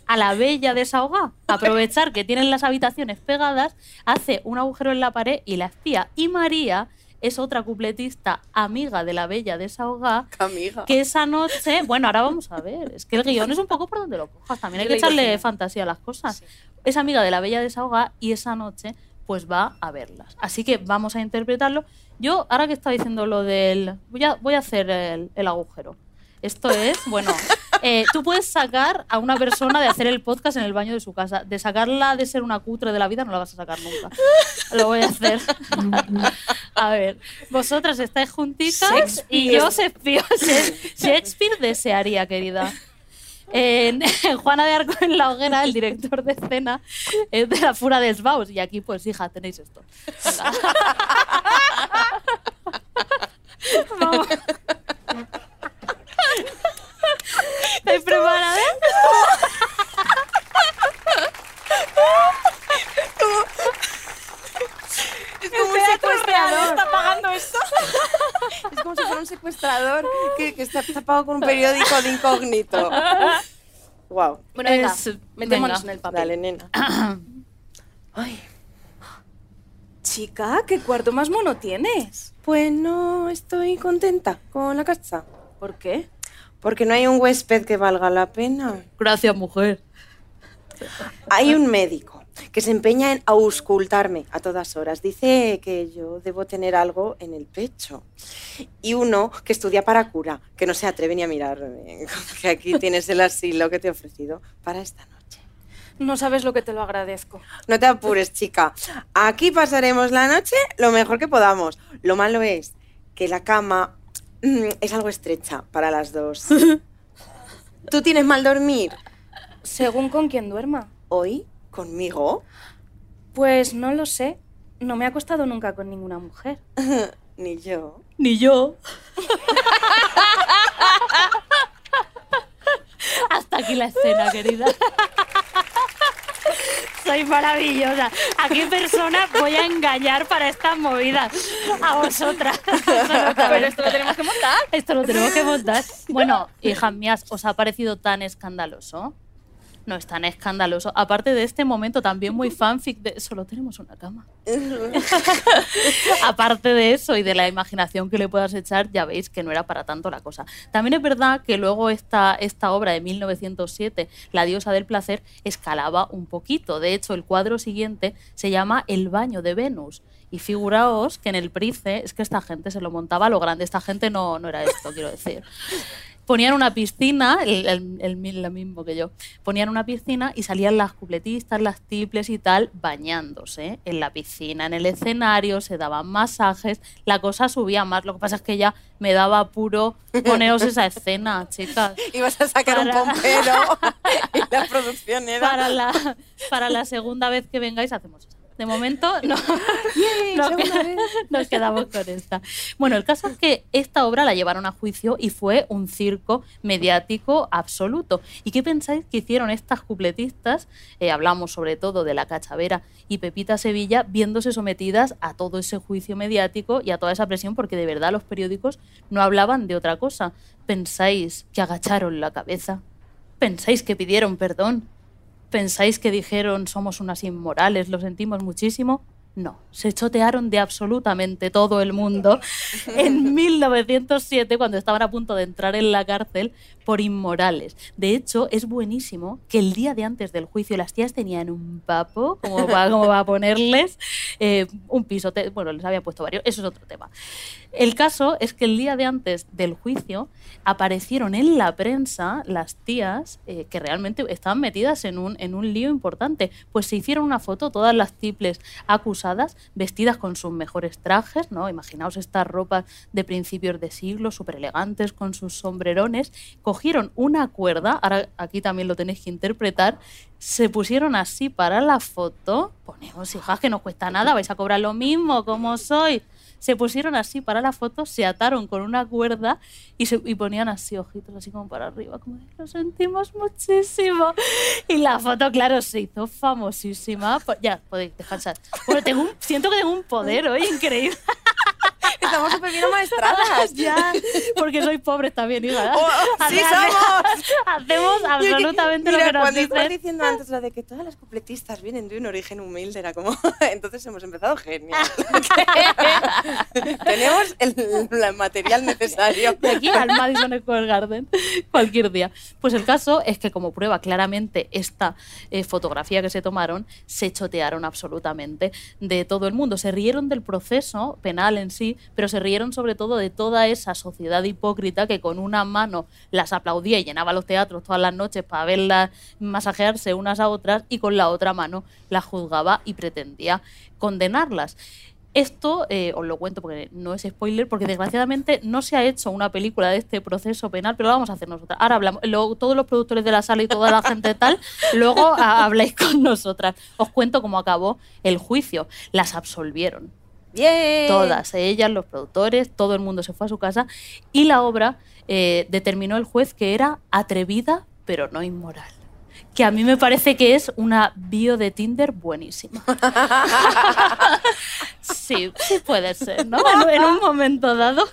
a la bella desahogada. Aprovechar que tienen las habitaciones pegadas, hace un agujero en la pared y la espía. Y María es otra cupletista amiga de la bella desahogada. Amiga. Que esa noche, bueno, ahora vamos a ver, es que el guion es un poco por donde lo cojas, también hay que echarle fantasía a las cosas. Sí. Es amiga de la bella desahogada y esa noche pues va a verlas. Así que vamos a interpretarlo. Yo, ahora que estaba diciendo lo del... Voy a, voy a hacer el, el agujero. Esto es, bueno, eh, tú puedes sacar a una persona de hacer el podcast en el baño de su casa. De sacarla de ser una cutre de la vida no la vas a sacar nunca. Lo voy a hacer. a ver, vosotras estáis juntitas y yo espío. Shakespeare desearía, querida. En, en Juana de Arco en la hoguera, el director de escena es de la Fura de Sbaus. Y aquí, pues, hija, tenéis esto. Venga. Vamos. ¿Estáis preparadas? Es como un secuestrador. ¿Está pagando esto? Es como si fuera un secuestrador que, que está tapado con un periódico de incógnito. Wow. Bueno, venga, Es- metémonos venga. en el papel. Dale, nena. Ay. Chica, ¿qué cuarto más mono tienes? Pues no estoy contenta con la casa. ¿Por qué? Porque no hay un huésped que valga la pena. Gracias, mujer. Hay un médico que se empeña en auscultarme a todas horas. Dice que yo debo tener algo en el pecho. Y uno que estudia para cura, que no se atreve ni a mirarme. Que aquí tienes el asilo que te he ofrecido para esta noche. No sabes lo que te lo agradezco. No te apures, chica. Aquí pasaremos la noche lo mejor que podamos. Lo malo es que la cama es algo estrecha para las dos. ¿Tú tienes mal dormir? Según con quién duerma. ¿Hoy? ¿Conmigo? Pues no lo sé. No me ha acostado nunca con ninguna mujer. Ni yo. Ni yo. Hasta aquí la escena, querida. Soy maravillosa. ¿A qué persona voy a engañar para estas movidas? A vosotras. Pero esto lo tenemos que montar. Esto lo tenemos que montar. Bueno, hijas mías, ¿os ha parecido tan escandaloso? No es tan escandaloso. Aparte de este momento también muy fanfic de solo tenemos una cama. Aparte de eso y de la imaginación que le puedas echar, ya veis que no era para tanto la cosa. También es verdad que luego esta, esta obra de 1907, La diosa del placer, escalaba un poquito. De hecho, el cuadro siguiente se llama El baño de Venus. Y figuraos que en el Price es que esta gente se lo montaba a lo grande. Esta gente no, no era esto, quiero decir ponían una piscina, el, el, el mismo que yo, ponían una piscina y salían las cupletistas, las tiples y tal, bañándose en la piscina, en el escenario, se daban masajes, la cosa subía más. Lo que pasa es que ya me daba apuro poneros esa escena, chicas. Ibas a sacar Para- un pompero y la producción era... Para la, para la segunda vez que vengáis hacemos eso. De momento no, Yay, no segunda que- vez. nos quedamos con esta. Bueno, el caso es que esta obra la llevaron a juicio y fue un circo mediático absoluto. ¿Y qué pensáis que hicieron estas cupletistas? Eh, hablamos sobre todo de la Cachavera y Pepita Sevilla, viéndose sometidas a todo ese juicio mediático y a toda esa presión, porque de verdad los periódicos no hablaban de otra cosa. ¿Pensáis que agacharon la cabeza? ¿Pensáis que pidieron perdón? ¿Pensáis que dijeron somos unas inmorales, lo sentimos muchísimo? No, se chotearon de absolutamente todo el mundo en 1907 cuando estaban a punto de entrar en la cárcel por inmorales. De hecho, es buenísimo que el día de antes del juicio las tías tenían un papo, como va, como va a ponerles, eh, un pisote, bueno, les había puesto varios, eso es otro tema. El caso es que el día de antes del juicio aparecieron en la prensa las tías eh, que realmente estaban metidas en un, en un lío importante. Pues se hicieron una foto, todas las tiples acusadas, vestidas con sus mejores trajes, ¿no? Imaginaos estas ropas de principios de siglo, súper elegantes, con sus sombrerones. Cogieron una cuerda, ahora aquí también lo tenéis que interpretar, se pusieron así para la foto. Ponemos, hijas, que no cuesta nada, vais a cobrar lo mismo, como soy se pusieron así para la foto, se ataron con una cuerda y, se, y ponían así ojitos, así como para arriba, como de, lo sentimos muchísimo. Y la foto, claro, se hizo famosísima. Po- Ya, podéis descansar. Bueno, tengo un- siento que tengo un poder hoy increíble. Estamos súper bien amaestradas. ya, porque soy pobre también, hija. Oh, ¡Sí somos! Hacemos absolutamente Mira, lo que nos cuando dicen. diciendo antes lo de que todas las cupletistas vienen de un origen humilde, era como, entonces hemos empezado genial. Tenemos el, el material necesario. de aquí al Madison Square Garden cualquier día. Pues el caso es que como prueba claramente esta eh, fotografía que se tomaron, se chotearon absolutamente de todo el mundo. Se rieron del proceso penal en sí, pero se rieron sobre todo de toda esa sociedad hipócrita que con una mano las aplaudía y llenaba los teatros todas las noches para verlas masajearse unas a otras y con la otra mano las juzgaba y pretendía condenarlas. Esto eh, os lo cuento porque no es spoiler, porque desgraciadamente no se ha hecho una película de este proceso penal, pero lo vamos a hacer nosotras. Ahora hablamos, todos los productores de la sala y toda la gente tal, luego a- habláis con nosotras. Os cuento cómo acabó el juicio. Las absolvieron. ¡Bien! Todas, ellas, los productores, todo el mundo se fue a su casa y la obra eh, determinó el juez que era atrevida pero no inmoral. Que a mí me parece que es una bio de Tinder buenísima. Sí, sí puede ser, ¿no? En, en un momento dado.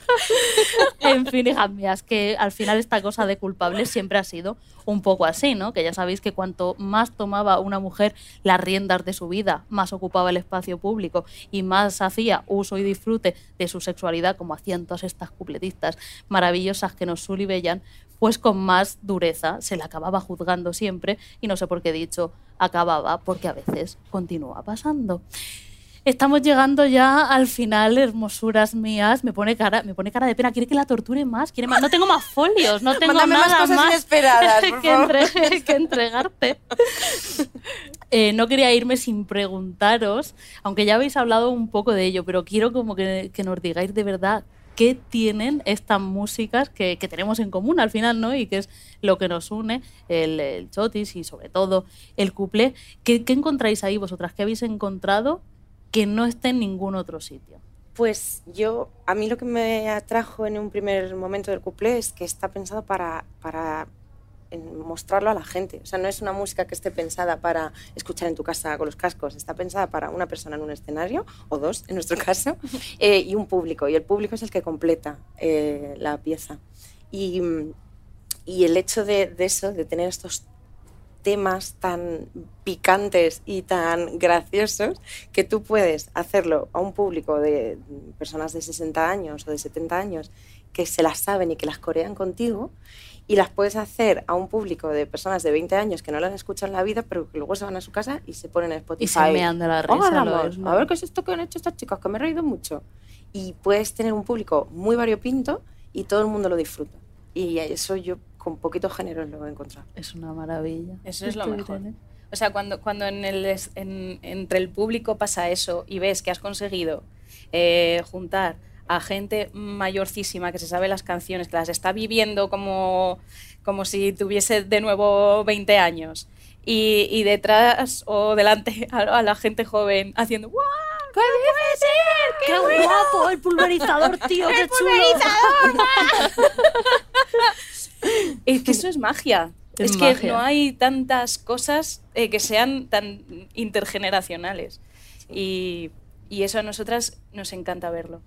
En fin, hijas mías, que al final esta cosa de culpable siempre ha sido un poco así, ¿no? Que ya sabéis que cuanto más tomaba una mujer las riendas de su vida, más ocupaba el espacio público y más hacía uso y disfrute de su sexualidad, como hacían todas estas cupletistas maravillosas que nos sulibellan, pues con más dureza se la acababa juzgando siempre y no sé por qué he dicho acababa, porque a veces continúa pasando. Estamos llegando ya al final, hermosuras mías. Me pone cara, me pone cara de pena. ¿Quiere que la torture más? ¿Quiere más? No tengo más folios, no tengo Mándame más nada cosas más inesperadas, por que, favor. entre- que entregarte. Eh, no quería irme sin preguntaros, aunque ya habéis hablado un poco de ello, pero quiero como que, que nos digáis de verdad qué tienen estas músicas que, que tenemos en común al final, ¿no? Y que es lo que nos une, el, chotis y sobre todo el cuplé. ¿Qué, qué encontráis ahí vosotras? ¿Qué habéis encontrado que no esté en ningún otro sitio? Pues yo, a mí lo que me atrajo en un primer momento del cuplé es que está pensado para, para en mostrarlo a la gente. O sea, no es una música que esté pensada para escuchar en tu casa con los cascos, está pensada para una persona en un escenario, o dos en nuestro caso, eh, y un público. Y el público es el que completa eh, la pieza. Y, y el hecho de, de eso, de tener estos temas tan picantes y tan graciosos que tú puedes hacerlo a un público de personas de 60 años o de 70 años que se las saben y que las corean contigo y las puedes hacer a un público de personas de 20 años que no las han escuchado en la vida pero que luego se van a su casa y se ponen en Spotify. Y se mean de la risa, "Hola, lo amor, es, ¿no? A ver qué es esto que han hecho estas chicas, que me he reído mucho. Y puedes tener un público muy variopinto y todo el mundo lo disfruta. Y eso yo con poquito género lo he encontrado. Es una maravilla. Eso es lo mejor. O sea, cuando, cuando en el, es- en- entre el público pasa eso y ves que has conseguido eh, juntar a gente mayorcísima que se sabe las canciones, que las está viviendo como, como si tuviese de nuevo 20 años, y, y detrás o delante a, a la gente joven haciendo ¡Guau! ¿Qué puede ser? ¡Qué guapo! ¡El pulverizador, tío! ¡Qué chulo! Es que eso es magia. Es Es, que magia. no hay tantas cosas eh, que sean tan intergeneracionales. Y, y eso a nosotras nos encanta verlo.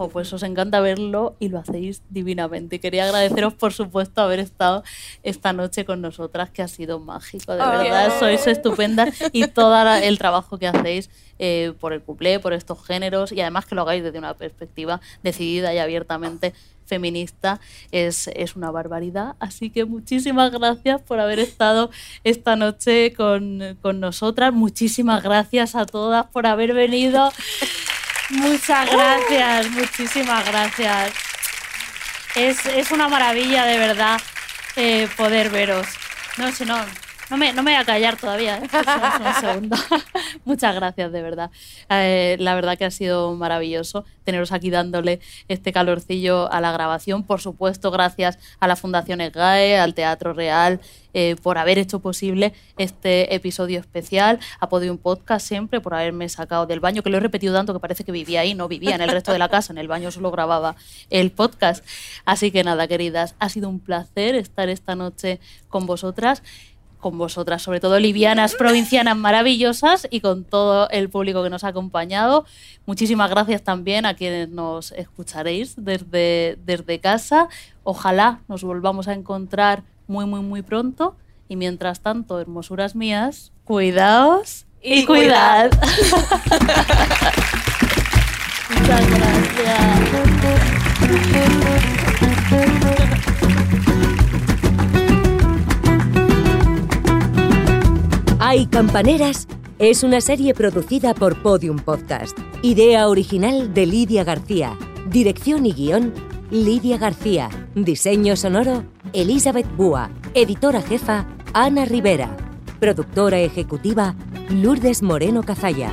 Jo, pues os encanta verlo y lo hacéis divinamente. Quería agradeceros, por supuesto, haber estado esta noche con nosotras, que ha sido mágico, de Oh. verdad. Sois estupendas y todo el trabajo que hacéis eh, por el cuplé, por estos géneros y además que lo hagáis desde una perspectiva decidida y abiertamente feminista es, es una barbaridad. Así que muchísimas gracias por haber estado esta noche con, con nosotras. Muchísimas gracias a todas por haber venido. Muchas gracias, muchísimas gracias. Es, es una maravilla, de verdad, eh, poder veros. No, si no, no me, no me voy a callar todavía. ¿eh? Un, un segundo. Muchas gracias, de verdad. Eh, la verdad que ha sido maravilloso teneros aquí dándole este calorcillo a la grabación. Por supuesto, gracias a la Fundación EGAE, al Teatro Real, eh, por haber hecho posible este episodio especial, a Podium Podcast siempre, por haberme sacado del baño, que lo he repetido tanto que parece que vivía ahí, no vivía en el resto de la casa, en el baño solo grababa el podcast. Así que nada, queridas, ha sido un placer estar esta noche con vosotras con vosotras, sobre todo livianas, provincianas maravillosas y con todo el público que nos ha acompañado. Muchísimas gracias también a quienes nos escucharéis desde, desde casa. Ojalá nos volvamos a encontrar muy, muy, muy pronto. Y mientras tanto, hermosuras mías, cuidaos y, Y cuidad. Muchas gracias. Hay Campaneras es una serie producida por Podium Podcast. Idea original de Lidia García. Dirección y guion, Lidia García. Diseño sonoro, Elizabeth Búa. Editora jefa, Ana Rivera. Productora ejecutiva, Lourdes Moreno Cazalla.